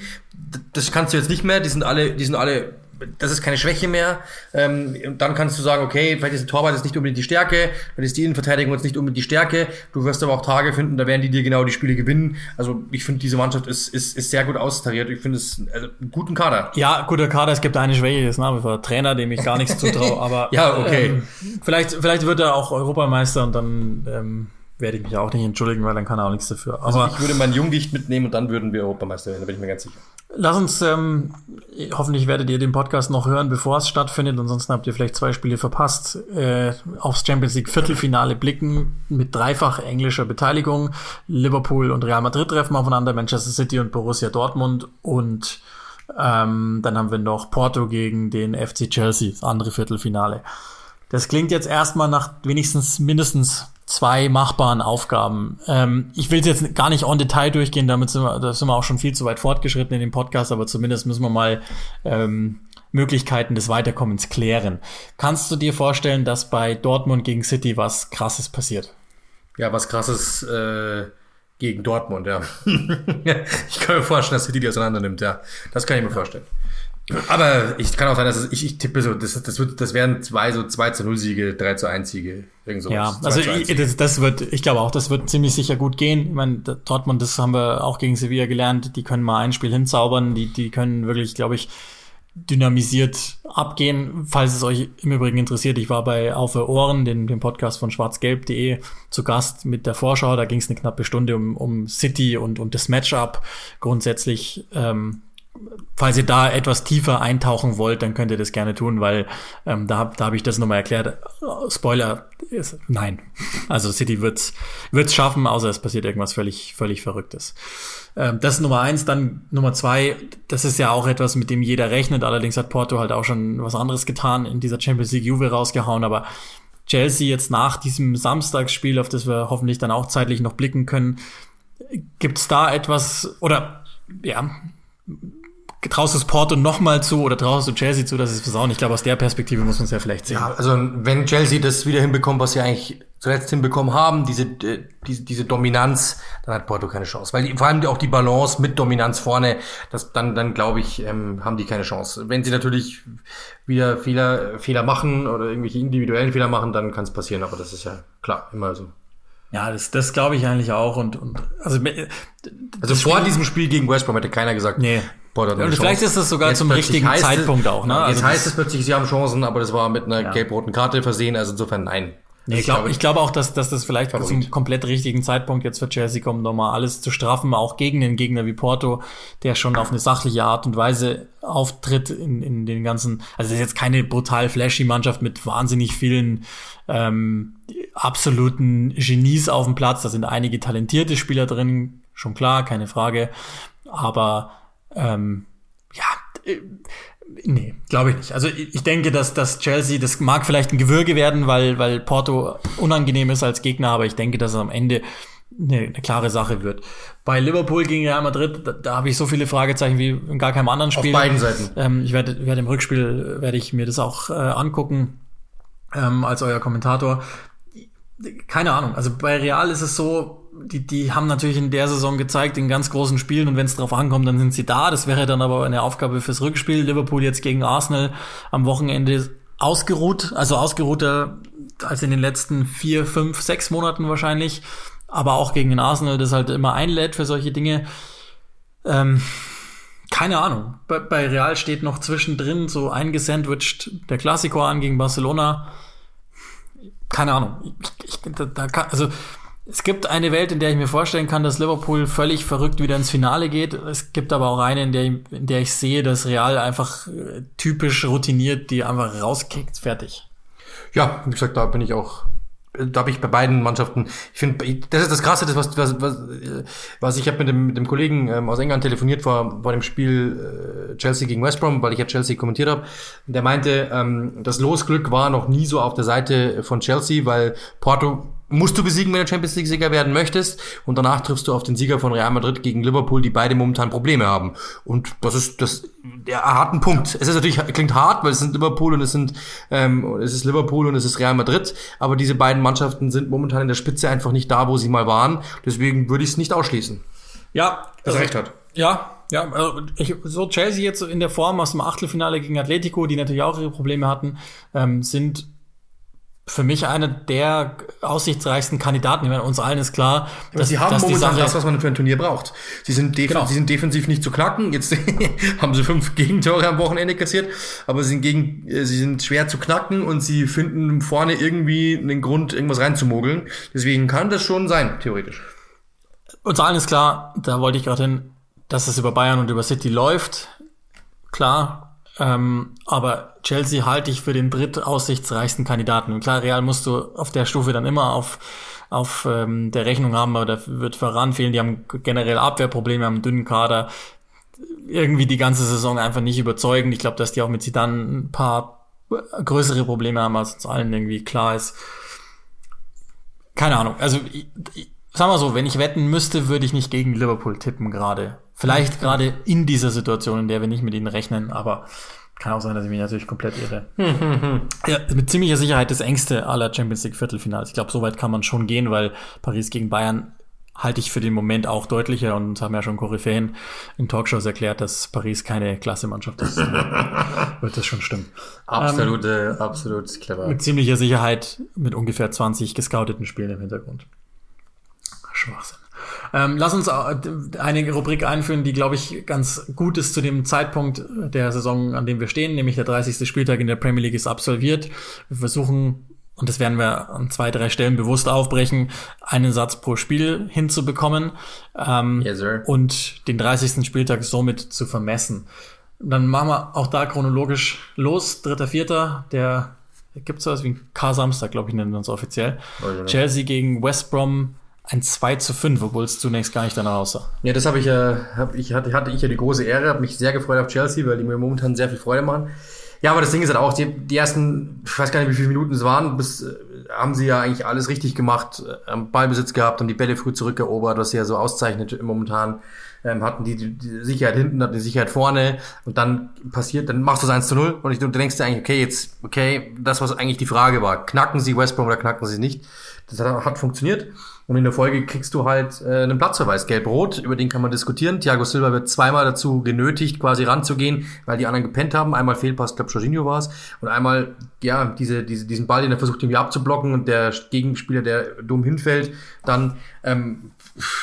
Das kannst du jetzt nicht mehr. Die sind alle, die sind alle das ist keine Schwäche mehr. Ähm, dann kannst du sagen, okay, vielleicht ist der Torwart jetzt nicht unbedingt die Stärke, vielleicht ist die Innenverteidigung jetzt nicht unbedingt die Stärke. Du wirst aber auch Tage finden, da werden die dir genau die Spiele gewinnen. Also ich finde, diese Mannschaft ist, ist, ist sehr gut austariert. Ich finde es also, einen guten Kader. Ja, guter Kader. Es gibt eine Schwäche, das wie vor Trainer, dem ich gar nichts zutraue. Aber ja, okay. Ähm, vielleicht, vielleicht wird er auch Europameister und dann ähm, werde ich mich auch nicht entschuldigen, weil dann kann er auch nichts dafür. Also Aber also ich würde mein Junggicht mitnehmen und dann würden wir Europameister werden, da bin ich mir ganz sicher. Lass uns, ähm, hoffentlich werdet ihr den Podcast noch hören, bevor es stattfindet. Ansonsten habt ihr vielleicht zwei Spiele verpasst. Äh, aufs Champions League Viertelfinale blicken mit dreifach englischer Beteiligung. Liverpool und Real Madrid treffen aufeinander, Manchester City und Borussia Dortmund und ähm, dann haben wir noch Porto gegen den FC Chelsea, das andere Viertelfinale. Das klingt jetzt erstmal nach wenigstens mindestens zwei machbaren Aufgaben. Ähm, ich will jetzt gar nicht on Detail durchgehen, damit sind wir, da sind wir auch schon viel zu weit fortgeschritten in dem Podcast, aber zumindest müssen wir mal ähm, Möglichkeiten des Weiterkommens klären. Kannst du dir vorstellen, dass bei Dortmund gegen City was Krasses passiert? Ja, was Krasses äh, gegen Dortmund, ja. ich kann mir vorstellen, dass City die auseinander nimmt, ja. Das kann ich mir vorstellen. Aber ich kann auch sein, dass es, ich, ich tippe so, das, das wird, das werden zwei so 2 zu 0 Siege, 3 zu 1 Siege, irgend sowas. Ja, also ich, das, das wird, ich glaube auch, das wird ziemlich sicher gut gehen. Ich meine, Dortmund, das haben wir auch gegen Sevilla gelernt, die können mal ein Spiel hinzaubern, die, die können wirklich, glaube ich, dynamisiert abgehen. Falls es euch im Übrigen interessiert, ich war bei Auf Ohren, den, dem Podcast von schwarzgelb.de, zu Gast mit der Vorschau. Da ging es eine knappe Stunde um, um City und, und das Matchup. Grundsätzlich ähm, falls ihr da etwas tiefer eintauchen wollt, dann könnt ihr das gerne tun, weil ähm, da, da habe ich das nochmal erklärt. Spoiler ist nein. Also City wird's wird's schaffen, außer es passiert irgendwas völlig völlig Verrücktes. Ähm, das ist Nummer eins. Dann Nummer zwei. Das ist ja auch etwas, mit dem jeder rechnet. Allerdings hat Porto halt auch schon was anderes getan in dieser Champions League Juve rausgehauen, aber Chelsea jetzt nach diesem Samstagsspiel, auf das wir hoffentlich dann auch zeitlich noch blicken können, gibt's da etwas oder ja, traust du Porto nochmal zu oder traust du Chelsea zu, dass es versauen? Ich glaube, aus der Perspektive muss man es ja vielleicht sehen. Ja, also wenn Chelsea das wieder hinbekommt, was sie eigentlich zuletzt hinbekommen haben, diese, äh, diese, diese Dominanz, dann hat Porto keine Chance. Weil die, vor allem auch die Balance mit Dominanz vorne, das, dann, dann glaube ich, ähm, haben die keine Chance. Wenn sie natürlich wieder Fehler, Fehler machen oder irgendwelche individuellen Fehler machen, dann kann es passieren, aber das ist ja klar, immer so. Ja, das, das glaube ich eigentlich auch. Und, und also, also vor Spiel, diesem Spiel gegen West Brom hätte keiner gesagt, nee. Boah, und vielleicht ist das sogar jetzt zum richtigen Zeitpunkt es, auch. Ne? Also jetzt heißt es plötzlich, sie haben Chancen, aber das war mit einer ja. gelb-roten Karte versehen. Also insofern nein. Nee, ich glaube ich glaube auch, dass, dass das vielleicht Favorit. zum komplett richtigen Zeitpunkt jetzt für Chelsea kommt, nochmal alles zu straffen, auch gegen den Gegner wie Porto, der schon auf eine sachliche Art und Weise auftritt in, in den ganzen, also das ist jetzt keine brutal flashy Mannschaft mit wahnsinnig vielen ähm, absoluten Genies auf dem Platz. Da sind einige talentierte Spieler drin, schon klar, keine Frage. Aber ähm, ja, äh, nee, glaube ich nicht. Also ich denke, dass, dass Chelsea, das mag vielleicht ein Gewürge werden, weil, weil Porto unangenehm ist als Gegner, aber ich denke, dass es am Ende eine, eine klare Sache wird. Bei Liverpool gegen Real Madrid, da, da habe ich so viele Fragezeichen wie in gar keinem anderen Spiel. Auf beiden Seiten. Ähm, ich werde, werde im Rückspiel werde ich mir das auch äh, angucken ähm, als euer Kommentator. Keine Ahnung. Also bei Real ist es so, die, die haben natürlich in der Saison gezeigt, in ganz großen Spielen und wenn es drauf ankommt, dann sind sie da. Das wäre dann aber eine Aufgabe fürs Rückspiel. Liverpool jetzt gegen Arsenal am Wochenende ausgeruht, also ausgeruhter als in den letzten vier, fünf, sechs Monaten wahrscheinlich. Aber auch gegen den Arsenal, das halt immer einlädt für solche Dinge. Ähm, keine Ahnung. Bei, bei Real steht noch zwischendrin so eingesandwiched der Klassiker an gegen Barcelona. Keine Ahnung. Ich, ich, da, da kann, also es gibt eine Welt, in der ich mir vorstellen kann, dass Liverpool völlig verrückt wieder ins Finale geht. Es gibt aber auch eine, in der, in der ich sehe, dass Real einfach äh, typisch routiniert die einfach rauskickt. Fertig. Ja, wie gesagt, da bin ich auch da habe ich bei beiden Mannschaften, ich finde, das ist das Krasse, das was was was, was ich habe mit dem mit dem Kollegen ähm, aus England telefoniert vor vor dem Spiel äh, Chelsea gegen West Brom, weil ich ja Chelsea kommentiert habe. Der meinte, ähm, das Losglück war noch nie so auf der Seite von Chelsea, weil Porto musst du besiegen, wenn du Champions League Sieger werden möchtest. Und danach triffst du auf den Sieger von Real Madrid gegen Liverpool, die beide momentan Probleme haben. Und das ist das, der hat einen Punkt. Es ist natürlich klingt hart, weil es sind Liverpool und es sind ähm, es ist Liverpool und es ist Real Madrid. Aber diese beiden Mannschaften sind momentan in der Spitze einfach nicht da, wo sie mal waren. Deswegen würde ich es nicht ausschließen. Ja, das also, recht hat. Ja, ja, also ich, so Chelsea jetzt in der Form aus dem Achtelfinale gegen Atletico, die natürlich auch ihre Probleme hatten, ähm, sind für mich einer der aussichtsreichsten Kandidaten. Ich meine, uns allen ist klar, dass sie haben dass momentan das, was man für ein Turnier braucht. Sie sind, genau. sie sind defensiv nicht zu knacken. Jetzt haben sie fünf Gegentore am Wochenende kassiert, aber sie sind, gegen, äh, sie sind schwer zu knacken und sie finden vorne irgendwie einen Grund, irgendwas reinzumogeln. Deswegen kann das schon sein, theoretisch. Uns allen ist klar, da wollte ich gerade hin, dass es über Bayern und über City läuft. Klar, ähm, aber Chelsea halte ich für den drittaussichtsreichsten Kandidaten. Und klar, Real musst du auf der Stufe dann immer auf, auf ähm, der Rechnung haben, aber da wird voran fehlen. Die haben generell Abwehrprobleme, haben einen dünnen Kader. Irgendwie die ganze Saison einfach nicht überzeugend. Ich glaube, dass die auch mit Zidane ein paar größere Probleme haben, als uns allen irgendwie klar ist. Keine Ahnung. Also, ich, ich, sag mal so, wenn ich wetten müsste, würde ich nicht gegen Liverpool tippen gerade. Vielleicht gerade in dieser Situation, in der wir nicht mit ihnen rechnen, aber Kann auch sein, dass ich mich natürlich komplett irre. ja, mit ziemlicher Sicherheit das engste aller Champions League Viertelfinals. Ich glaube, so weit kann man schon gehen, weil Paris gegen Bayern halte ich für den Moment auch deutlicher und haben ja schon Koryphäen in Talkshows erklärt, dass Paris keine Klasse-Mannschaft ist. wird das schon stimmen. Absolute, ähm, absolut clever. Mit ziemlicher Sicherheit mit ungefähr 20 gescouteten Spielen im Hintergrund. Schwachsinn. Ähm, lass uns eine Rubrik einführen, die, glaube ich, ganz gut ist zu dem Zeitpunkt der Saison, an dem wir stehen, nämlich der 30. Spieltag in der Premier League ist absolviert. Wir versuchen, und das werden wir an zwei, drei Stellen bewusst aufbrechen, einen Satz pro Spiel hinzubekommen ähm, yes, sir. und den 30. Spieltag somit zu vermessen. Dann machen wir auch da chronologisch los. Dritter, vierter, der gibt es sowas wie ein K-Samstag, glaube ich, nennen wir uns offiziell. Chelsea gegen West Brom ein 2 zu 5, obwohl es zunächst gar nicht danach aussah. Ja, das habe ich ja, hab ich, hatte, hatte ich ja die große Ehre, habe mich sehr gefreut auf Chelsea, weil die mir momentan sehr viel Freude machen. Ja, aber das Ding ist halt auch, die, die ersten, ich weiß gar nicht, wie viele Minuten es waren, bis äh, haben sie ja eigentlich alles richtig gemacht, äh, haben Ballbesitz gehabt, haben die Bälle früh zurückerobert, was sie ja so auszeichnet momentan. Ähm, hatten die, die, die Sicherheit hinten, hatten die Sicherheit vorne und dann passiert, dann machst du es 1 zu 0 und ich, du denkst dir eigentlich, okay, jetzt, okay, das, was eigentlich die Frage war, knacken sie West Brom oder knacken sie nicht? Das hat, hat funktioniert. Und in der Folge kriegst du halt äh, einen Platzverweis, gelb-rot, über den kann man diskutieren. Thiago Silva wird zweimal dazu genötigt, quasi ranzugehen, weil die anderen gepennt haben. Einmal Fehlpass, glaube Jorginho war es. Und einmal, ja, diese, diese, diesen Ball, den er versucht irgendwie abzublocken und der Gegenspieler, der dumm hinfällt, dann, ähm,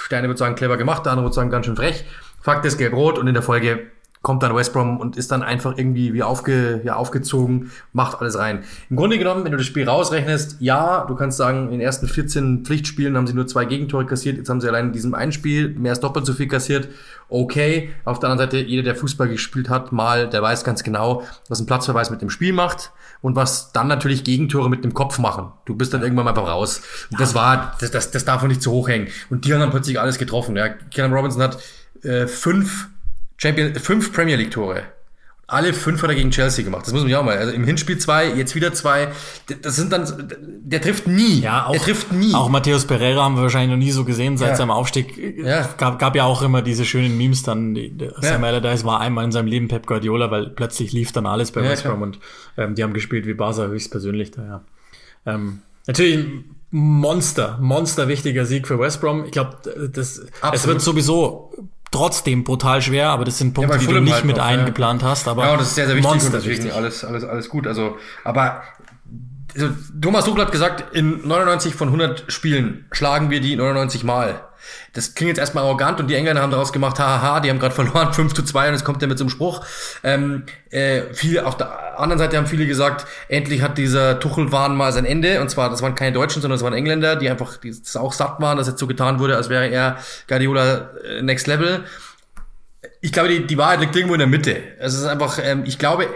der eine wird sagen, clever gemacht, der andere wird sagen, ganz schön frech. Fakt ist gelb-rot und in der Folge kommt dann West Brom und ist dann einfach irgendwie wie aufge, ja, aufgezogen, macht alles rein. Im Grunde genommen, wenn du das Spiel rausrechnest, ja, du kannst sagen, in den ersten 14 Pflichtspielen haben sie nur zwei Gegentore kassiert, jetzt haben sie allein in diesem einen Spiel mehr als doppelt so viel kassiert. Okay, auf der anderen Seite, jeder, der Fußball gespielt hat, mal, der weiß ganz genau, was ein Platzverweis mit dem Spiel macht und was dann natürlich Gegentore mit dem Kopf machen. Du bist dann irgendwann mal raus. Und das war, das, das, das darf man nicht zu hoch hängen. Und die haben dann plötzlich alles getroffen. Ja. Callum Robinson hat äh, fünf Champion, fünf Premier League Tore. Alle fünf hat er gegen Chelsea gemacht. Das muss man ja auch mal. Also im Hinspiel zwei, jetzt wieder zwei. Das sind dann, der trifft nie. Ja, auch, der trifft nie. Auch Matthäus Pereira haben wir wahrscheinlich noch nie so gesehen seit ja. seinem Aufstieg. Ja. Gab, gab ja auch immer diese schönen Memes dann. Ja. Sam Allardyce war einmal in seinem Leben Pep Guardiola, weil plötzlich lief dann alles bei ja, West Brom und ähm, die haben gespielt wie Barca höchstpersönlich da, ja. Ähm, natürlich Monster, Monster wichtiger Sieg für West Brom. Ich glaube, das, es wird sowieso trotzdem brutal schwer, aber das sind Punkte, ja, die du nicht halt mit noch, eingeplant ja. hast. Aber ja, das ist sehr, sehr wichtig und deswegen wichtig. alles, alles, alles gut. Also, aber also, Thomas Tuchel hat gesagt, in 99 von 100 Spielen schlagen wir die 99 Mal. Das klingt jetzt erstmal arrogant und die Engländer haben daraus gemacht, haha, die haben gerade verloren, 5 zu 2 und jetzt kommt der mit so einem Spruch. Ähm, äh, viele, auf der anderen Seite haben viele gesagt, endlich hat dieser Tuchel-Wahn mal sein Ende und zwar, das waren keine Deutschen, sondern das waren Engländer, die einfach die auch satt waren, dass jetzt so getan wurde, als wäre er Guardiola äh, Next Level ich glaube, die, die Wahrheit liegt irgendwo in der Mitte. Es ist einfach, ähm, ich glaube,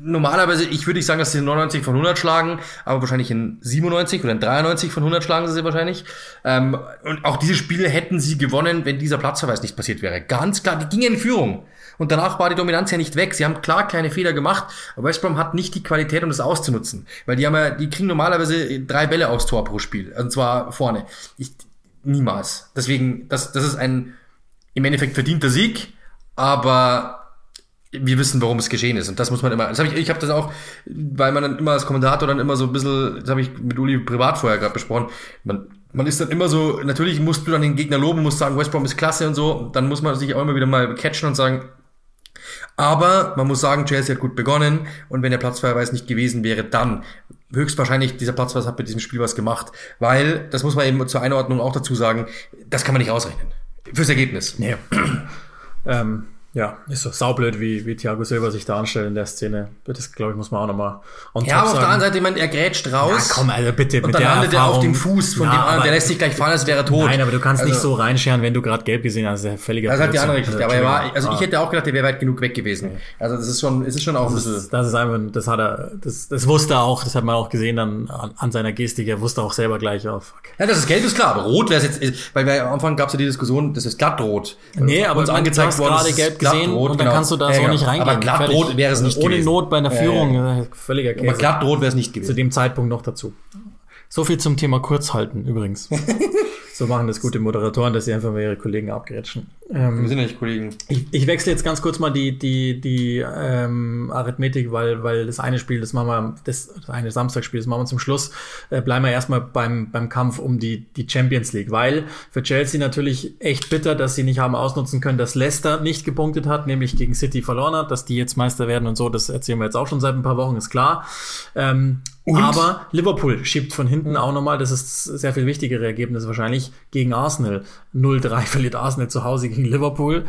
normalerweise, ich würde nicht sagen, dass sie in 99 von 100 schlagen, aber wahrscheinlich in 97 oder in 93 von 100 schlagen sie sie wahrscheinlich. Ähm, und auch diese Spiele hätten sie gewonnen, wenn dieser Platzverweis nicht passiert wäre. Ganz klar, die gingen in Führung. Und danach war die Dominanz ja nicht weg. Sie haben klar kleine Fehler gemacht, aber West Brom hat nicht die Qualität, um das auszunutzen. Weil die haben ja, die kriegen normalerweise drei Bälle aufs Tor pro Spiel. Und zwar vorne. Ich, niemals. Deswegen, das, das ist ein im Endeffekt verdienter Sieg aber wir wissen, warum es geschehen ist. Und das muss man immer. Das hab ich ich habe das auch, weil man dann immer als Kommentator dann immer so ein bisschen, das habe ich mit Uli privat vorher gerade besprochen, man, man ist dann immer so, natürlich musst du dann den Gegner loben, musst sagen, West Brom ist klasse und so, dann muss man sich auch immer wieder mal catchen und sagen, aber man muss sagen, Chelsea hat gut begonnen und wenn der Platzverweis nicht gewesen wäre, dann höchstwahrscheinlich dieser Platzverweis hat mit diesem Spiel was gemacht, weil, das muss man eben zur Einordnung auch dazu sagen, das kann man nicht ausrechnen. Fürs Ergebnis. Nee. Ähm, ja, ist so saublöd, wie, wie Thiago Silva sich da anstellt in der Szene. Das, glaube ich, muss man auch nochmal Ja, aber auf der anderen Seite, ich meine, er grätscht raus. Ja, komm, also bitte, mit und dann der landet er auf dem Fuß von ja, dem anderen, der lässt sich gleich fallen, als wäre er tot. Nein, aber du kannst also, nicht so reinscheren, wenn du gerade gelb gesehen hast. Das ist ja völliger Das hat die andere Geschichte. Also, aber er war, also ich hätte auch gedacht, er wäre weit genug weg gewesen. Also das ist schon, es ist schon auch das ein bisschen. Ist, das ist einfach, das hat er, das, das wusste er auch, das hat man auch gesehen dann an, an seiner Gestik, er wusste auch selber gleich, oh fuck. Ja, das ist gelb, ist klar, aber rot wäre es jetzt, weil wir, am Anfang gab es ja die Diskussion, das ist glattrot. Nee, aber uns angezeigt worden, gerade gelb gesehen und dann kannst du da ja, so nicht reingehen. Aber glattrot wäre es nicht Ohne gewesen. Not bei einer Führung, ja, völliger Käse. Aber glattrot wäre es nicht gewesen. Zu dem Zeitpunkt noch dazu. So viel zum Thema Kurzhalten übrigens. so machen das gute Moderatoren, dass sie einfach mal ihre Kollegen abgrätschen. Ähm, wir sind ja nicht Kollegen. Ich, ich wechsle jetzt ganz kurz mal die, die, die ähm, Arithmetik, weil, weil das eine Spiel, das machen wir, das, das eine Samstagspiel, das machen wir zum Schluss. Äh, bleiben wir erstmal beim, beim Kampf um die, die Champions League, weil für Chelsea natürlich echt bitter, dass sie nicht haben ausnutzen können, dass Leicester nicht gepunktet hat, nämlich gegen City verloren hat, dass die jetzt Meister werden und so, das erzählen wir jetzt auch schon seit ein paar Wochen, ist klar. Ähm? Aber Liverpool schiebt von hinten auch nochmal, das ist sehr viel wichtigere Ergebnis wahrscheinlich, gegen Arsenal. 0-3 verliert Arsenal zu Hause gegen Liverpool.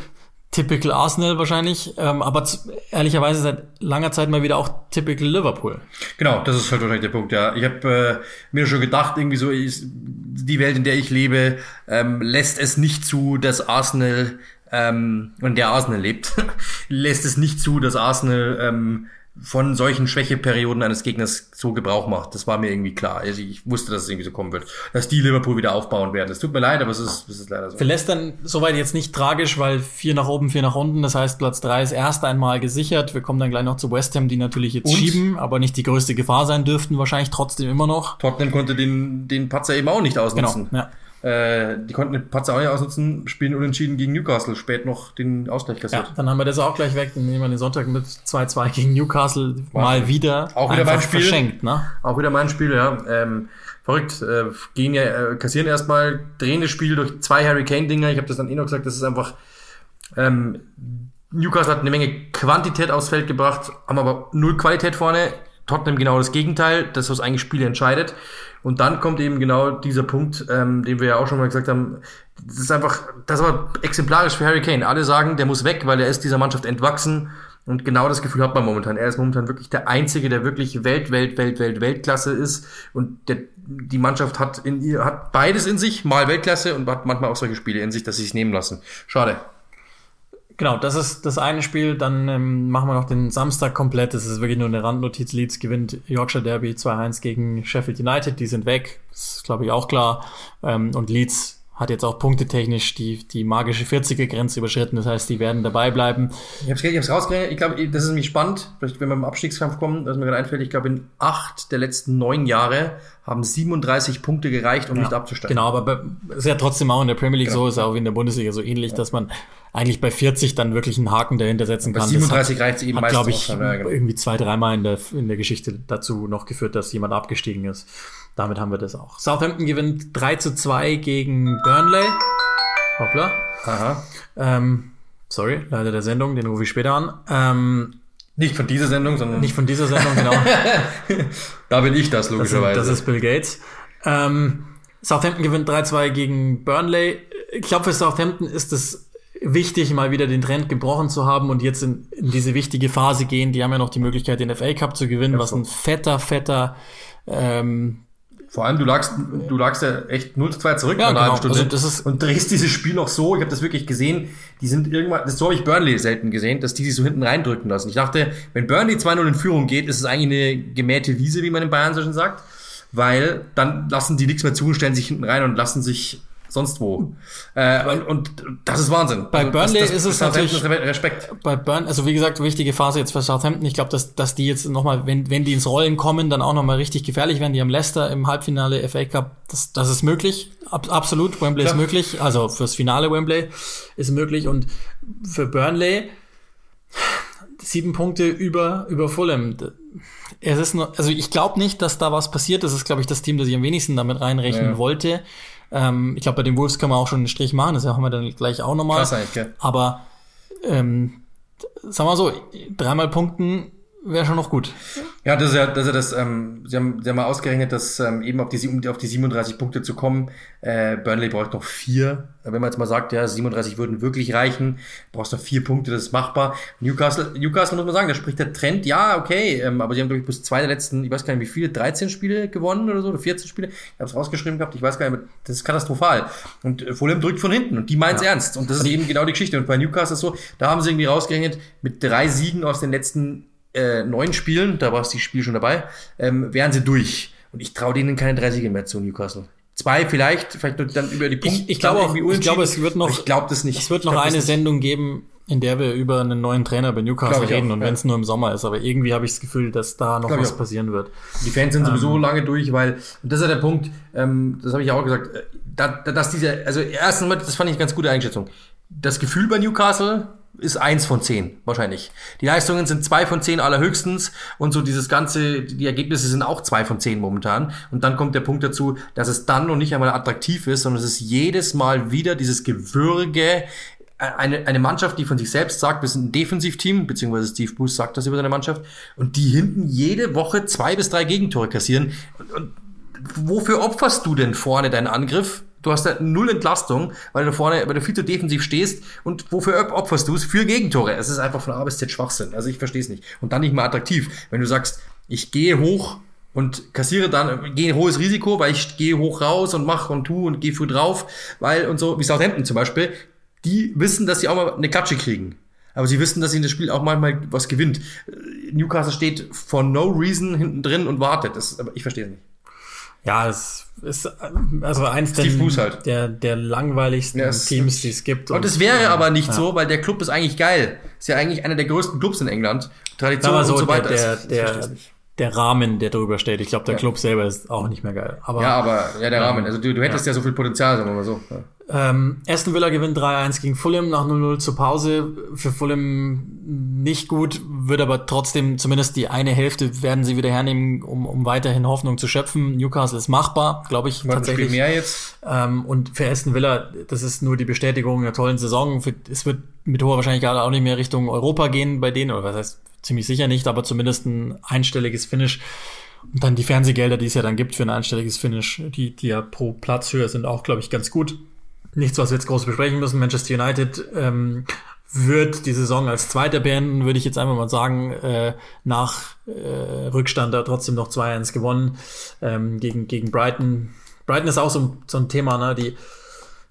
Typical Arsenal wahrscheinlich, ähm, aber ehrlicherweise seit langer Zeit mal wieder auch typical Liverpool. Genau, das ist halt wahrscheinlich der Punkt, ja. Ich habe äh, mir schon gedacht, irgendwie so ist die Welt, in der ich lebe, ähm, lässt es nicht zu, dass Arsenal ähm, und der Arsenal lebt, lässt es nicht zu, dass Arsenal ähm, von solchen Schwächeperioden eines Gegners so Gebrauch macht. Das war mir irgendwie klar. Also ich wusste, dass es irgendwie so kommen wird. Dass die Liverpool wieder aufbauen werden. Es tut mir leid, aber es ist, es ist leider so. Für Leicester soweit jetzt nicht tragisch, weil vier nach oben, vier nach unten. Das heißt, Platz drei ist erst einmal gesichert. Wir kommen dann gleich noch zu West Ham, die natürlich jetzt Und? schieben, aber nicht die größte Gefahr sein dürften. Wahrscheinlich trotzdem immer noch. Tottenham konnte den, den Patzer eben auch nicht ausnutzen. Genau, ja. Äh, die konnten den Patzer auch nicht ausnutzen, spielen unentschieden gegen Newcastle, spät noch den Ausgleich kassiert. Ja, dann haben wir das auch gleich weg, dann nehmen wir den Sonntag mit 2-2 gegen Newcastle Wahnsinn. mal wieder. Auch wieder mein Spiel. Verschenkt, ne? Auch wieder mein Spiel, ja. Ähm, verrückt. Äh, gehen ja, äh, kassieren erstmal, drehen das Spiel durch zwei Harry Kane-Dinger. Ich habe das dann eh noch gesagt, das ist einfach. Ähm, Newcastle hat eine Menge Quantität aufs Feld gebracht, haben aber null Qualität vorne. Tottenham genau das Gegenteil, das was eigentlich Spiele entscheidet. Und dann kommt eben genau dieser Punkt, ähm, den wir ja auch schon mal gesagt haben. Das ist einfach, das war exemplarisch für Harry Kane. Alle sagen, der muss weg, weil er ist dieser Mannschaft entwachsen. Und genau das Gefühl hat man momentan. Er ist momentan wirklich der Einzige, der wirklich Welt, Welt, Welt, Welt, Weltklasse ist. Und der, die Mannschaft hat in ihr, hat beides in sich, mal Weltklasse und hat manchmal auch solche Spiele in sich, dass sie es nehmen lassen. Schade. Genau, das ist das eine Spiel. Dann ähm, machen wir noch den Samstag komplett. Das ist wirklich nur eine Randnotiz. Leeds gewinnt Yorkshire Derby 2-1 gegen Sheffield United. Die sind weg. Das ist, glaube ich, auch klar. Ähm, und Leeds hat jetzt auch punktetechnisch die, die magische 40er-Grenze überschritten. Das heißt, die werden dabei bleiben. Ich habe es ich hab's rausgerechnet. Ich glaube, das ist nämlich spannend. Vielleicht, wenn wir im Abstiegskampf kommen, was mir gerade einfällt. Ich glaube, in acht der letzten neun Jahre haben 37 Punkte gereicht, um ja, nicht abzusteigen. Genau, aber es ist ja trotzdem auch in der Premier League genau. so, ist auch wie in der Bundesliga so ähnlich, ja. dass man eigentlich bei 40 dann wirklich einen Haken dahinter setzen kann. Bei 37 reicht es eben hat, glaube ich, ja, genau. irgendwie zwei, dreimal in der, in der Geschichte dazu noch geführt, dass jemand abgestiegen ist. Damit haben wir das auch. Southampton gewinnt 3 zu 2 gegen Burnley. Hoppla. Aha. Ähm, sorry, leider der Sendung, den rufe ich später an. Ähm, nicht von dieser Sendung, sondern. Nicht von dieser Sendung, genau. da bin ich das, logischerweise. Das, das ist Bill Gates. Ähm, Southampton gewinnt 3-2 gegen Burnley. Ich glaube, für Southampton ist es wichtig, mal wieder den Trend gebrochen zu haben und jetzt in, in, diese wichtige Phase gehen. Die haben ja noch die Möglichkeit, den FA Cup zu gewinnen, ja, was ein fetter, fetter ähm, vor allem, du lagst, du lagst ja echt 0 zu 2 zurück ja, genau. Stunde also das ist und drehst dieses Spiel noch so. Ich habe das wirklich gesehen. Die sind irgendwann, das so habe ich Burnley selten gesehen, dass die sich so hinten reindrücken lassen. Ich dachte, wenn Burnley 2-0 in Führung geht, ist es eigentlich eine gemähte Wiese, wie man in Bayern so schon sagt. Weil dann lassen die nichts mehr zu, stellen sich hinten rein und lassen sich sonst wo. Äh, und, und das ist Wahnsinn. Bei also Burnley das, das ist es natürlich Respekt. Bei Burn, also wie gesagt, wichtige Phase jetzt für Southampton. Ich glaube, dass, dass die jetzt nochmal, wenn, wenn die ins Rollen kommen, dann auch nochmal richtig gefährlich werden. Die haben Leicester im Halbfinale FA Cup. Das, das ist möglich. Ab, absolut. Wembley ja. ist möglich. Also fürs Finale Wembley ist möglich. Und für Burnley sieben Punkte über, über Fulham. Es ist nur, also ich glaube nicht, dass da was passiert. Das ist, glaube ich, das Team, das ich am wenigsten damit reinrechnen ja. wollte. Ähm, ich glaube, bei den Wolves kann man auch schon einen Strich machen, das haben wir dann gleich auch nochmal. Krass eigentlich, ja. Aber ähm, sagen wir so, dreimal Punkten wäre schon noch gut. Ja, das ist ja, das ist ja das, ähm, sie haben, sie haben mal ausgerechnet, dass ähm, eben auf die, um auf die 37 Punkte zu kommen, äh, Burnley braucht noch vier. Wenn man jetzt mal sagt, ja, 37 würden wirklich reichen, brauchst noch vier Punkte, das ist machbar. Newcastle, Newcastle muss man sagen, da spricht der Trend, ja, okay, ähm, aber sie haben, glaube ich, bis zwei der letzten, ich weiß gar nicht, wie viele, 13 Spiele gewonnen oder so, oder 14 Spiele. Ich habe es rausgeschrieben gehabt, ich weiß gar nicht, das ist katastrophal. Und äh, Fulham drückt von hinten und die meint's ja. ernst. Und das ist eben genau die Geschichte. Und bei Newcastle ist so, da haben sie irgendwie rausgerechnet, mit drei Siegen aus den letzten äh, neun Spielen, da war es die Spiel schon dabei, ähm, wären sie durch. Und ich traue denen keine drei Siege mehr zu Newcastle. Zwei vielleicht, vielleicht dann über die Punkte. Ich, ich glaube auch, ich glaube, es wird noch, ich glaube das nicht. Es wird noch eine Sendung geben, in der wir über einen neuen Trainer bei Newcastle reden auch, und ja. wenn es nur im Sommer ist. Aber irgendwie habe ich das Gefühl, dass da noch was passieren wird. Die Fans sind sowieso ähm, lange durch, weil, und das ist ja der Punkt, ähm, das habe ich auch gesagt, äh, da, da, dass diese, also erstens mal, das fand ich eine ganz gute Einschätzung das Gefühl bei Newcastle ist eins von zehn wahrscheinlich. Die Leistungen sind zwei von zehn allerhöchstens und so dieses ganze, die Ergebnisse sind auch zwei von zehn momentan. Und dann kommt der Punkt dazu, dass es dann noch nicht einmal attraktiv ist, sondern es ist jedes Mal wieder dieses Gewürge, eine, eine Mannschaft, die von sich selbst sagt, wir sind ein Defensivteam, beziehungsweise Steve Bruce sagt das über seine Mannschaft, und die hinten jede Woche zwei bis drei Gegentore kassieren. Und, und wofür opferst du denn vorne deinen Angriff? Du hast da null Entlastung, weil du vorne, weil du viel zu defensiv stehst. Und wofür opferst du es? Für Gegentore. Es ist einfach von A bis Z Schwachsinn. Also ich verstehe es nicht. Und dann nicht mal attraktiv. Wenn du sagst, ich gehe hoch und kassiere dann, gehe ein hohes Risiko, weil ich gehe hoch raus und mache und tu und gehe früh drauf, weil und so, wie Southampton zum Beispiel, die wissen, dass sie auch mal eine Klatsche kriegen. Aber sie wissen, dass sie in das Spiel auch manchmal was gewinnt. Newcastle steht for no reason hinten drin und wartet. Das, aber ich verstehe es nicht. Ja, es ist also eins der, halt. der, der langweiligsten ja, Teams, die es gibt. Und es wäre aber nicht ja. so, weil der Club ist eigentlich geil. Ist ja eigentlich einer der größten Clubs in England. Tradition so, und so weiter. Der, der, der, der Rahmen, der drüber steht. Ich glaube, der ja. Club selber ist auch nicht mehr geil. Aber, ja, aber ja, der Rahmen. Also du, du hättest ja. so viel Potenzial, sagen wir mal so. Ähm, Aston Villa gewinnt 3-1 gegen Fulham nach 0-0 zur Pause. Für Fulham nicht gut, wird aber trotzdem zumindest die eine Hälfte werden sie wieder hernehmen, um, um weiterhin Hoffnung zu schöpfen. Newcastle ist machbar, glaube ich, Was tatsächlich. mehr jetzt. Ähm, und für Aston Villa, das ist nur die Bestätigung einer tollen Saison. Für, es wird mit hoher Wahrscheinlichkeit auch nicht mehr Richtung Europa gehen bei denen, oder was heißt ziemlich sicher nicht, aber zumindest ein einstelliges Finish. Und dann die Fernsehgelder, die es ja dann gibt für ein einstelliges Finish, die, die ja pro Platzhöhe sind auch, glaube ich, ganz gut nichts, was wir jetzt groß besprechen müssen. Manchester United ähm, wird die Saison als Zweiter beenden, würde ich jetzt einfach mal sagen, äh, nach äh, Rückstand da trotzdem noch 2-1 gewonnen ähm, gegen, gegen Brighton. Brighton ist auch so, so ein Thema, ne, die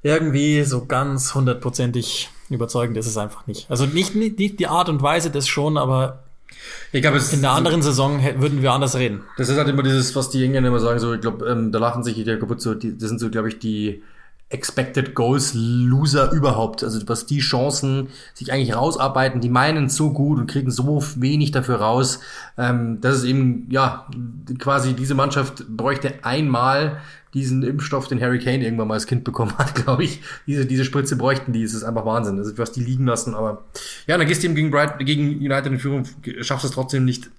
irgendwie so ganz hundertprozentig überzeugend ist es einfach nicht. Also nicht, nicht, nicht die Art und Weise das schon, aber ich glaube, in der anderen so, Saison würden wir anders reden. Das ist halt immer dieses, was die Engländer immer sagen, so, ich glaube, ähm, da lachen sich die kaputt, so, die, das sind so, glaube ich, die Expected Goals Loser überhaupt. Also was die Chancen sich eigentlich rausarbeiten, die meinen so gut und kriegen so wenig dafür raus. Ähm, das ist eben, ja, quasi diese Mannschaft bräuchte einmal diesen Impfstoff, den Harry Kane irgendwann mal als Kind bekommen hat, glaube ich. Diese, diese Spritze bräuchten die. Es ist einfach Wahnsinn. Also was die liegen lassen, aber ja, dann gehst du eben gegen, Bright, gegen United in Führung, schaffst es trotzdem nicht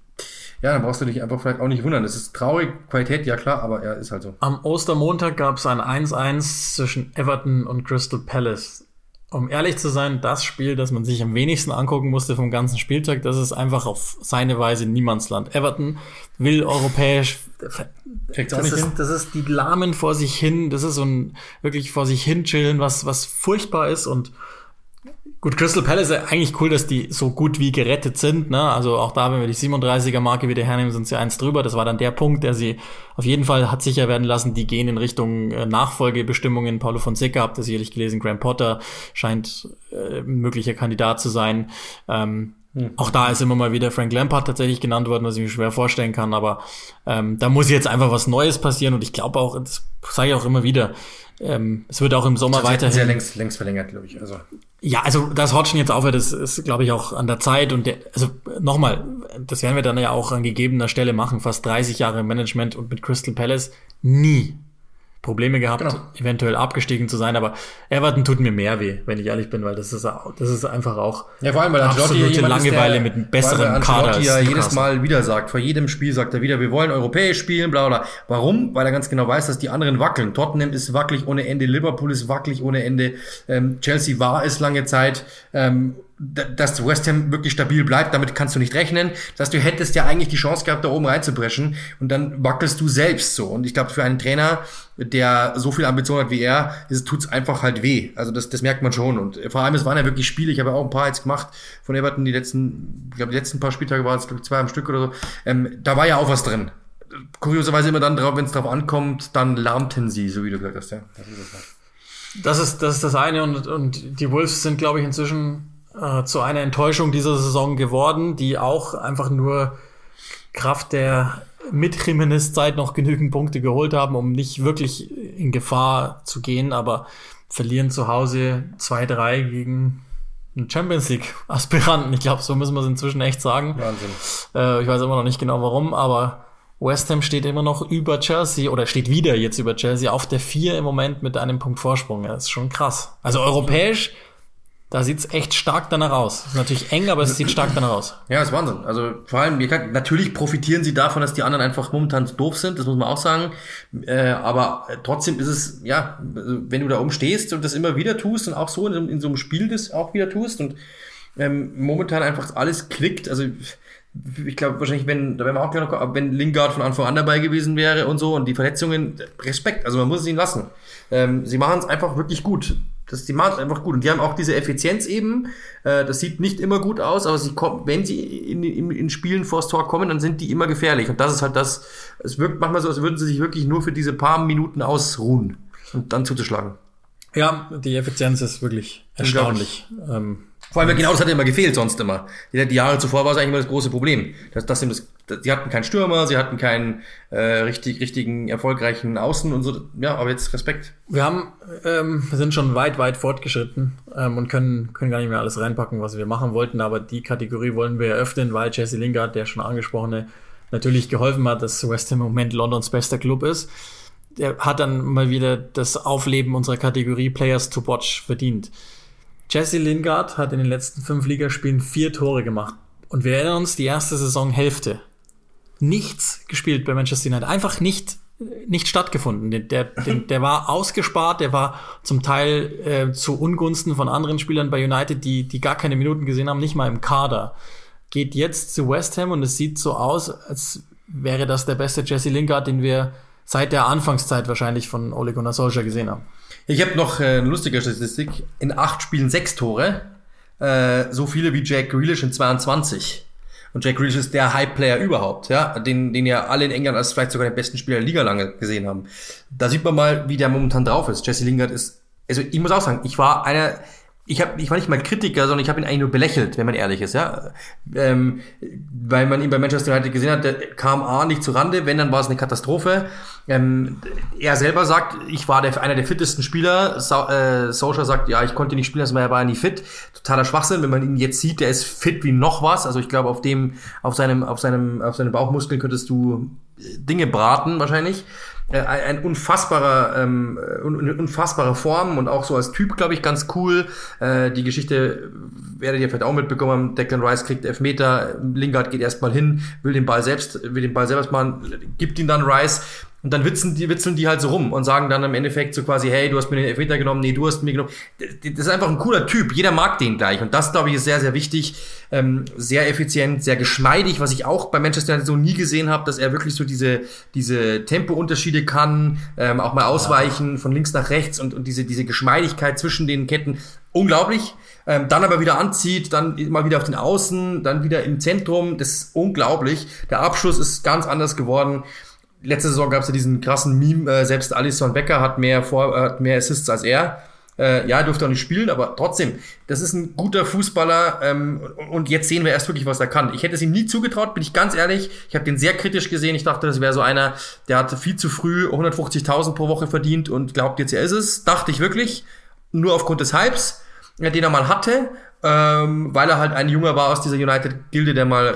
ja, dann brauchst du dich einfach vielleicht auch nicht wundern. Es ist traurig, Qualität, ja klar, aber er ja, ist halt so. Am Ostermontag gab es ein 1-1 zwischen Everton und Crystal Palace. Um ehrlich zu sein, das Spiel, das man sich am wenigsten angucken musste vom ganzen Spieltag, das ist einfach auf seine Weise Niemandsland. Everton will europäisch. Das ist, das ist die Lahmen vor sich hin, das ist so ein wirklich vor sich hin chillen, was, was furchtbar ist und Gut, Crystal Palace eigentlich cool, dass die so gut wie gerettet sind. Ne? Also auch da, wenn wir die 37er Marke wieder hernehmen, sind sie eins drüber. Das war dann der Punkt, der sie auf jeden Fall hat sicher werden lassen. Die gehen in Richtung äh, Nachfolgebestimmungen. Paulo Fonseca, habt ihr sicherlich gelesen, Graham Potter scheint äh, möglicher Kandidat zu sein. Ähm, hm. Auch da ist immer mal wieder Frank Lampard tatsächlich genannt worden, was ich mir schwer vorstellen kann. Aber ähm, da muss jetzt einfach was Neues passieren. Und ich glaube auch, das sage ich auch immer wieder, ähm, es wird auch im Sommer weiterhin. Sehr längst, längst verlängert, glaube ich. Also. Ja, also das Hodgson jetzt aufhört, das ist, glaube ich, auch an der Zeit. Und der, also nochmal, das werden wir dann ja auch an gegebener Stelle machen. Fast 30 Jahre im Management und mit Crystal Palace nie Probleme gehabt, genau. eventuell abgestiegen zu sein, aber Everton tut mir mehr weh, wenn ich ehrlich bin, weil das ist, das ist einfach auch ja, vor allem, weil absolute Langeweile ist, der, mit einem besseren Kader. ja jedes Mal wieder sagt, vor jedem Spiel sagt er wieder, wir wollen europäisch spielen, bla bla. Warum? Weil er ganz genau weiß, dass die anderen wackeln. Tottenham ist wackelig ohne Ende, Liverpool ist wackelig ohne Ende, ähm, Chelsea war es lange Zeit. Ähm, dass West Ham wirklich stabil bleibt, damit kannst du nicht rechnen. Das heißt, du hättest ja eigentlich die Chance gehabt, da oben reinzubrechen und dann wackelst du selbst so. Und ich glaube, für einen Trainer, der so viel Ambition hat wie er, tut es einfach halt weh. Also das, das merkt man schon. Und vor allem, es waren ja wirklich Spiele, ich habe ja auch ein paar jetzt gemacht von Everton, die letzten, ich glaube, die letzten paar Spieltage waren es, glaube ich, zwei am Stück oder so. Ähm, da war ja auch was drin. Kurioserweise immer dann drauf, wenn es drauf ankommt, dann lärmten sie, so wie du gesagt hast, ja. Das ist das, das, ist das eine und, und die Wolves sind, glaube ich, inzwischen äh, zu einer Enttäuschung dieser Saison geworden, die auch einfach nur Kraft der mit Jimenez Zeit noch genügend Punkte geholt haben, um nicht wirklich in Gefahr zu gehen, aber verlieren zu Hause 2-3 gegen einen Champions League Aspiranten. Ich glaube, so müssen wir es inzwischen echt sagen. Wahnsinn. Äh, ich weiß immer noch nicht genau warum, aber West Ham steht immer noch über Chelsea oder steht wieder jetzt über Chelsea auf der 4 im Moment mit einem Punkt Vorsprung. Das ist schon krass. Also europäisch Da sieht's echt stark danach aus. Ist natürlich eng, aber es sieht stark danach aus. Ja, ist Wahnsinn. Also vor allem, natürlich profitieren sie davon, dass die anderen einfach momentan doof sind, das muss man auch sagen. Äh, aber trotzdem ist es, ja, wenn du da umstehst und das immer wieder tust und auch so in, in so einem Spiel das auch wieder tust und ähm, momentan einfach alles klickt, also ich glaube wahrscheinlich, wenn, da wären wir auch gleich noch, wenn Lingard von Anfang an dabei gewesen wäre und so und die Verletzungen, Respekt, also man muss es ihnen lassen. Ähm, sie machen es einfach wirklich gut. Das, die machen es einfach gut. Und die haben auch diese Effizienz eben. Äh, das sieht nicht immer gut aus, aber sie kommen, wenn sie in, in, in Spielen vors Tor kommen, dann sind die immer gefährlich. Und das ist halt das, es wirkt manchmal so, als würden sie sich wirklich nur für diese paar Minuten ausruhen und dann zuzuschlagen. Ja, die Effizienz ist wirklich erstaunlich. Ähm, vor allem genau das hat immer gefehlt sonst immer. Die, die Jahre zuvor war es eigentlich immer das große Problem. Dass, dass das, sie hatten keinen Stürmer, sie hatten keinen äh, richtig, richtigen, erfolgreichen Außen und so. Ja, aber jetzt Respekt. Wir haben, ähm, sind schon weit, weit fortgeschritten ähm, und können, können gar nicht mehr alles reinpacken, was wir machen wollten. Aber die Kategorie wollen wir eröffnen, weil Jesse Lingard, der schon angesprochene, natürlich geholfen hat, dass West Ham im Moment Londons bester Club ist. Der hat dann mal wieder das Aufleben unserer Kategorie Players to Watch verdient. Jesse Lingard hat in den letzten fünf Ligaspielen vier Tore gemacht. Und wir erinnern uns, die erste Saisonhälfte. Nichts gespielt bei Manchester United. Einfach nicht, nicht stattgefunden. Der, der, der war ausgespart, der war zum Teil äh, zu Ungunsten von anderen Spielern bei United, die, die gar keine Minuten gesehen haben, nicht mal im Kader. Geht jetzt zu West Ham und es sieht so aus, als wäre das der beste Jesse Lingard, den wir seit der Anfangszeit wahrscheinlich von Ole Gunnar Solskjaer gesehen haben. Ich habe noch äh, eine lustige Statistik. In acht Spielen sechs Tore. Äh, so viele wie Jack Grealish in 22. Und Jack Grealish ist der Hype-Player überhaupt, ja, den, den ja alle in England als vielleicht sogar den besten Spieler der Liga lange gesehen haben. Da sieht man mal, wie der momentan drauf ist. Jesse Lingard ist, also ich muss auch sagen, ich war einer, ich, hab, ich war nicht mal Kritiker, sondern ich habe ihn eigentlich nur belächelt, wenn man ehrlich ist, ja. Ähm, weil man ihn bei Manchester United gesehen hat, der kam A nicht zu Rande, wenn, dann war es eine Katastrophe. Ähm, er selber sagt, ich war der, einer der fittesten Spieler. So, äh, Solskjaer sagt, ja, ich konnte nicht spielen, also er war nie fit. Totaler Schwachsinn, wenn man ihn jetzt sieht, der ist fit wie noch was. Also ich glaube, auf dem, auf seinem, auf seinem, auf seinen Bauchmuskeln könntest du Dinge braten wahrscheinlich. Äh, ein unfassbarer, ähm, unfassbare Form und auch so als Typ, glaube ich, ganz cool. Äh, die Geschichte werdet ihr vielleicht auch mitbekommen haben. Declan Rice kriegt Elfmeter, Lingard geht erstmal hin, will den Ball selbst, will den Ball selbst machen, gibt ihn dann Rice. Und dann witzeln die, witzeln die halt so rum und sagen dann im Endeffekt so quasi, hey, du hast mir den Elfmeter genommen, nee, du hast mir genommen. Das ist einfach ein cooler Typ. Jeder mag den gleich. Und das, glaube ich, ist sehr, sehr wichtig. Ähm, sehr effizient, sehr geschmeidig, was ich auch bei Manchester United so nie gesehen habe, dass er wirklich so diese, diese Tempounterschiede kann, ähm, auch mal ausweichen von links nach rechts und, und diese, diese Geschmeidigkeit zwischen den Ketten. Unglaublich. Ähm, dann aber wieder anzieht, dann mal wieder auf den Außen, dann wieder im Zentrum. Das ist unglaublich. Der Abschluss ist ganz anders geworden letzte Saison gab es ja diesen krassen Meme, äh, selbst Alisson Becker hat mehr, Vor hat mehr Assists als er. Äh, ja, er durfte auch nicht spielen, aber trotzdem, das ist ein guter Fußballer ähm, und jetzt sehen wir erst wirklich, was er kann. Ich hätte es ihm nie zugetraut, bin ich ganz ehrlich. Ich habe den sehr kritisch gesehen. Ich dachte, das wäre so einer, der hatte viel zu früh 150.000 pro Woche verdient und glaubt jetzt, er ist es. Dachte ich wirklich, nur aufgrund des Hypes, den er mal hatte ähm, weil er halt ein Junger war aus dieser United-Gilde, der mal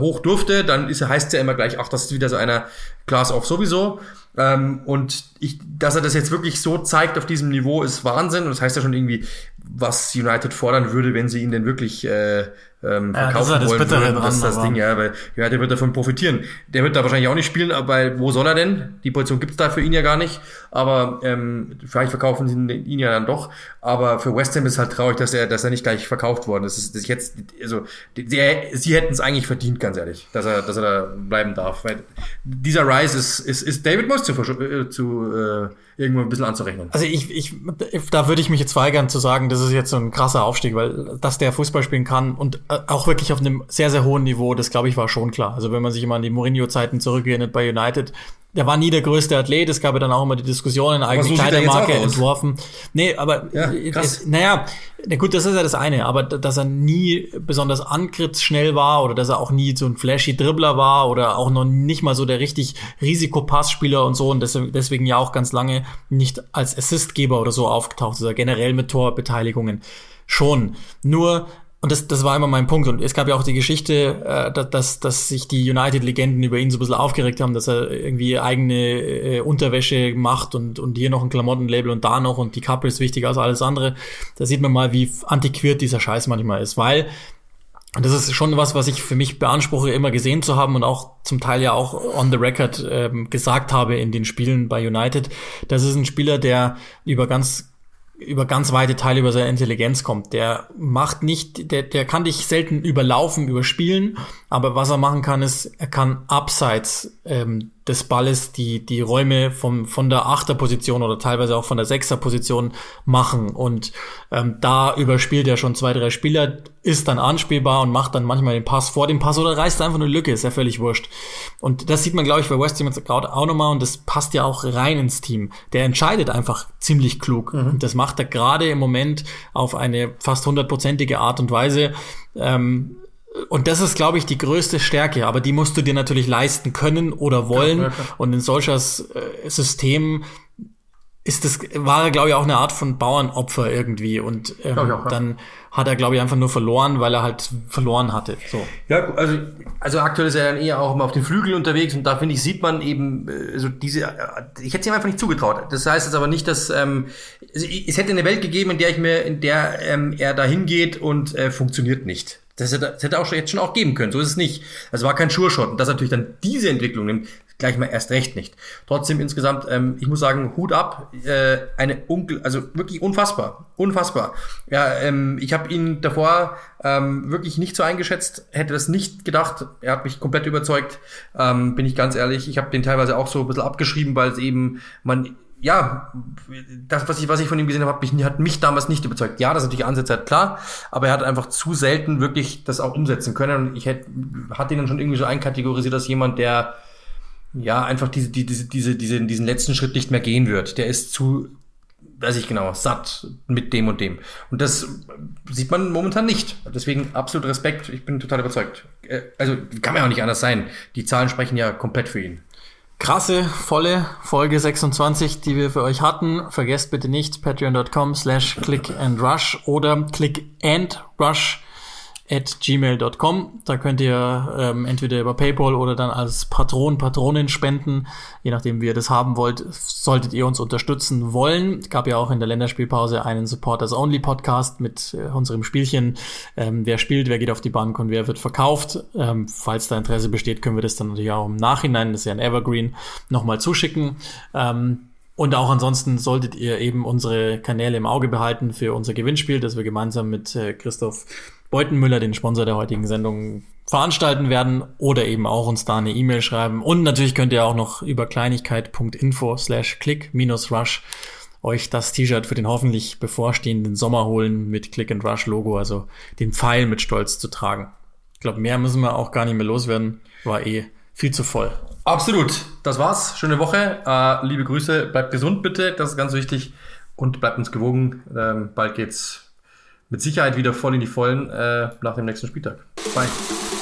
hoch durfte, dann ist, heißt es ja immer gleich, ach, das ist wieder so einer Class of sowieso. Ähm, und ich, dass er das jetzt wirklich so zeigt auf diesem Niveau, ist Wahnsinn. Und das heißt ja schon irgendwie, was United fordern würde, wenn sie ihn denn wirklich äh, ähm, verkaufen ja, das wollen würden. Das ist das Ding, ja, weil ja, der wird davon profitieren. Der wird da wahrscheinlich auch nicht spielen, aber wo soll er denn? Die Position gibt's da für ihn ja gar nicht. Aber ähm, vielleicht verkaufen sie ihn ja dann doch. Aber für West Ham ist halt traurig, dass er, dass er nicht gleich verkauft worden ist. Das ist, das ist jetzt, also die, sie hätten es eigentlich verdient, ganz ehrlich, dass er, dass er da bleiben darf. Weil dieser Rise ist, ist, ist David Moyes zu, äh, zu äh, irgendwo ein bisschen anzurechnen. Also ich, ich, da würde ich mich jetzt weigern zu sagen, das ist jetzt so ein krasser Aufstieg, weil dass der Fußball spielen kann und äh, auch wirklich auf einem sehr, sehr hohen Niveau, das glaube ich war schon klar. Also wenn man sich immer an die Mourinho-Zeiten zurückerinnert bei United, der war nie der größte Athlet, es gab ja dann auch immer die Diskussionen, eigene so Kleidermarke entworfen. Nee, aber ja, es, naja, na gut, das ist ja das eine, aber dass er nie besonders angriffsschnell war oder dass er auch nie so ein flashy Dribbler war oder auch noch nicht mal so der richtig Risikopassspieler und so und deswegen, ja auch ganz lange nicht als Assistgeber oder so aufgetaucht ist, oder generell mit Torbeteiligungen schon. Nur und das, das war immer mein Punkt. Und es gab ja auch die Geschichte, äh, dass, dass sich die United-Legenden über ihn so ein bisschen aufgeregt haben, dass er irgendwie eigene äh, Unterwäsche macht und, und hier noch ein Klamottenlabel und da noch und die Kappe ist wichtiger als alles andere. Da sieht man mal, wie antiquiert dieser Scheiß manchmal ist, weil und das ist schon was, was ich für mich beanspruche, immer gesehen zu haben und auch zum Teil ja auch on the record ähm, gesagt habe in den Spielen bei United. Das ist ein Spieler, der über ganz über ganz weite Teile über seine Intelligenz kommt. Der macht nicht, der, der kann dich selten überlaufen, überspielen, aber was er machen kann, ist, er kann abseits ähm, des Balles die, die Räume vom, von der Achterposition oder teilweise auch von der Sechserposition machen. Und ähm, da überspielt er schon zwei, drei Spieler, ist dann anspielbar und macht dann manchmal den Pass vor dem Pass oder reißt einfach eine Lücke, ist ja völlig wurscht. Und das sieht man, glaube ich, bei West Ham jetzt gerade auch nochmal und das passt ja auch rein ins Team. Der entscheidet einfach ziemlich klug. Mhm. Und das macht er gerade im Moment auf eine fast hundertprozentige Art und Weise. Ähm, und das ist, glaube ich, die größte Stärke, aber die musst du dir natürlich leisten können oder wollen. Ja, und in solcher äh, System ist das, war er, glaube ich, auch eine Art von Bauernopfer irgendwie. Und ähm, auch, ja. dann hat er, glaube ich, einfach nur verloren, weil er halt verloren hatte. So. Ja, also, also aktuell ist er dann eher auch immer auf den Flügeln unterwegs und da finde ich, sieht man eben äh, so diese, äh, ich hätte es ihm einfach nicht zugetraut. Das heißt jetzt aber nicht, dass ähm, es hätte eine Welt gegeben, in der ich mir, in der ähm, er da hingeht und äh, funktioniert nicht. Das hätte, das hätte auch schon, jetzt schon auch geben können. So ist es nicht. Also war kein Sure-Shot. Und das natürlich dann diese Entwicklung nimmt, gleich mal erst recht nicht. Trotzdem insgesamt, ähm, ich muss sagen, Hut ab, äh, eine Unkel, also wirklich unfassbar, unfassbar. Ja, ähm, ich habe ihn davor ähm, wirklich nicht so eingeschätzt, hätte das nicht gedacht. Er hat mich komplett überzeugt, ähm, bin ich ganz ehrlich. Ich habe den teilweise auch so ein bisschen abgeschrieben, weil es eben man ja, das, was ich, was ich von ihm gesehen habe, hat mich, hat mich damals nicht überzeugt. Ja, das ist natürlich Ansätze hat, klar, aber er hat einfach zu selten wirklich das auch umsetzen können. Und ich hätte, hatte ihn dann schon irgendwie so einkategorisiert als jemand, der ja einfach diese, diese, diese, diese, diesen letzten Schritt nicht mehr gehen wird. Der ist zu, weiß ich genau, satt mit dem und dem. Und das sieht man momentan nicht. Deswegen absolut Respekt. Ich bin total überzeugt. Äh, also kann man ja auch nicht anders sein. Die Zahlen sprechen ja komplett für ihn krasse, volle Folge 26, die wir für euch hatten. Vergesst bitte nicht patreon.com slash click and rush oder click and rush at gmail.com. Da könnt ihr ähm, entweder über PayPal oder dann als Patron, Patronin spenden, je nachdem wie ihr das haben wollt. Solltet ihr uns unterstützen wollen, gab ja auch in der Länderspielpause einen Supporters Only Podcast mit äh, unserem Spielchen. Ähm, wer spielt, wer geht auf die Bank und wer wird verkauft. Ähm, falls da Interesse besteht, können wir das dann natürlich auch im Nachhinein, das ist ja ein Evergreen, nochmal zuschicken. Ähm, und auch ansonsten solltet ihr eben unsere Kanäle im Auge behalten für unser Gewinnspiel, das wir gemeinsam mit äh, Christoph Beutenmüller, den Sponsor der heutigen Sendung, veranstalten werden oder eben auch uns da eine E-Mail schreiben. Und natürlich könnt ihr auch noch über kleinigkeit.info slash click minus rush euch das T-Shirt für den hoffentlich bevorstehenden Sommer holen mit Click and Rush Logo, also den Pfeil mit Stolz zu tragen. Ich glaube, mehr müssen wir auch gar nicht mehr loswerden. War eh viel zu voll. Absolut. Das war's. Schöne Woche. Äh, liebe Grüße. Bleibt gesund bitte. Das ist ganz wichtig. Und bleibt uns gewogen. Ähm, bald geht's mit Sicherheit wieder voll in die Vollen äh, nach dem nächsten Spieltag. Bye.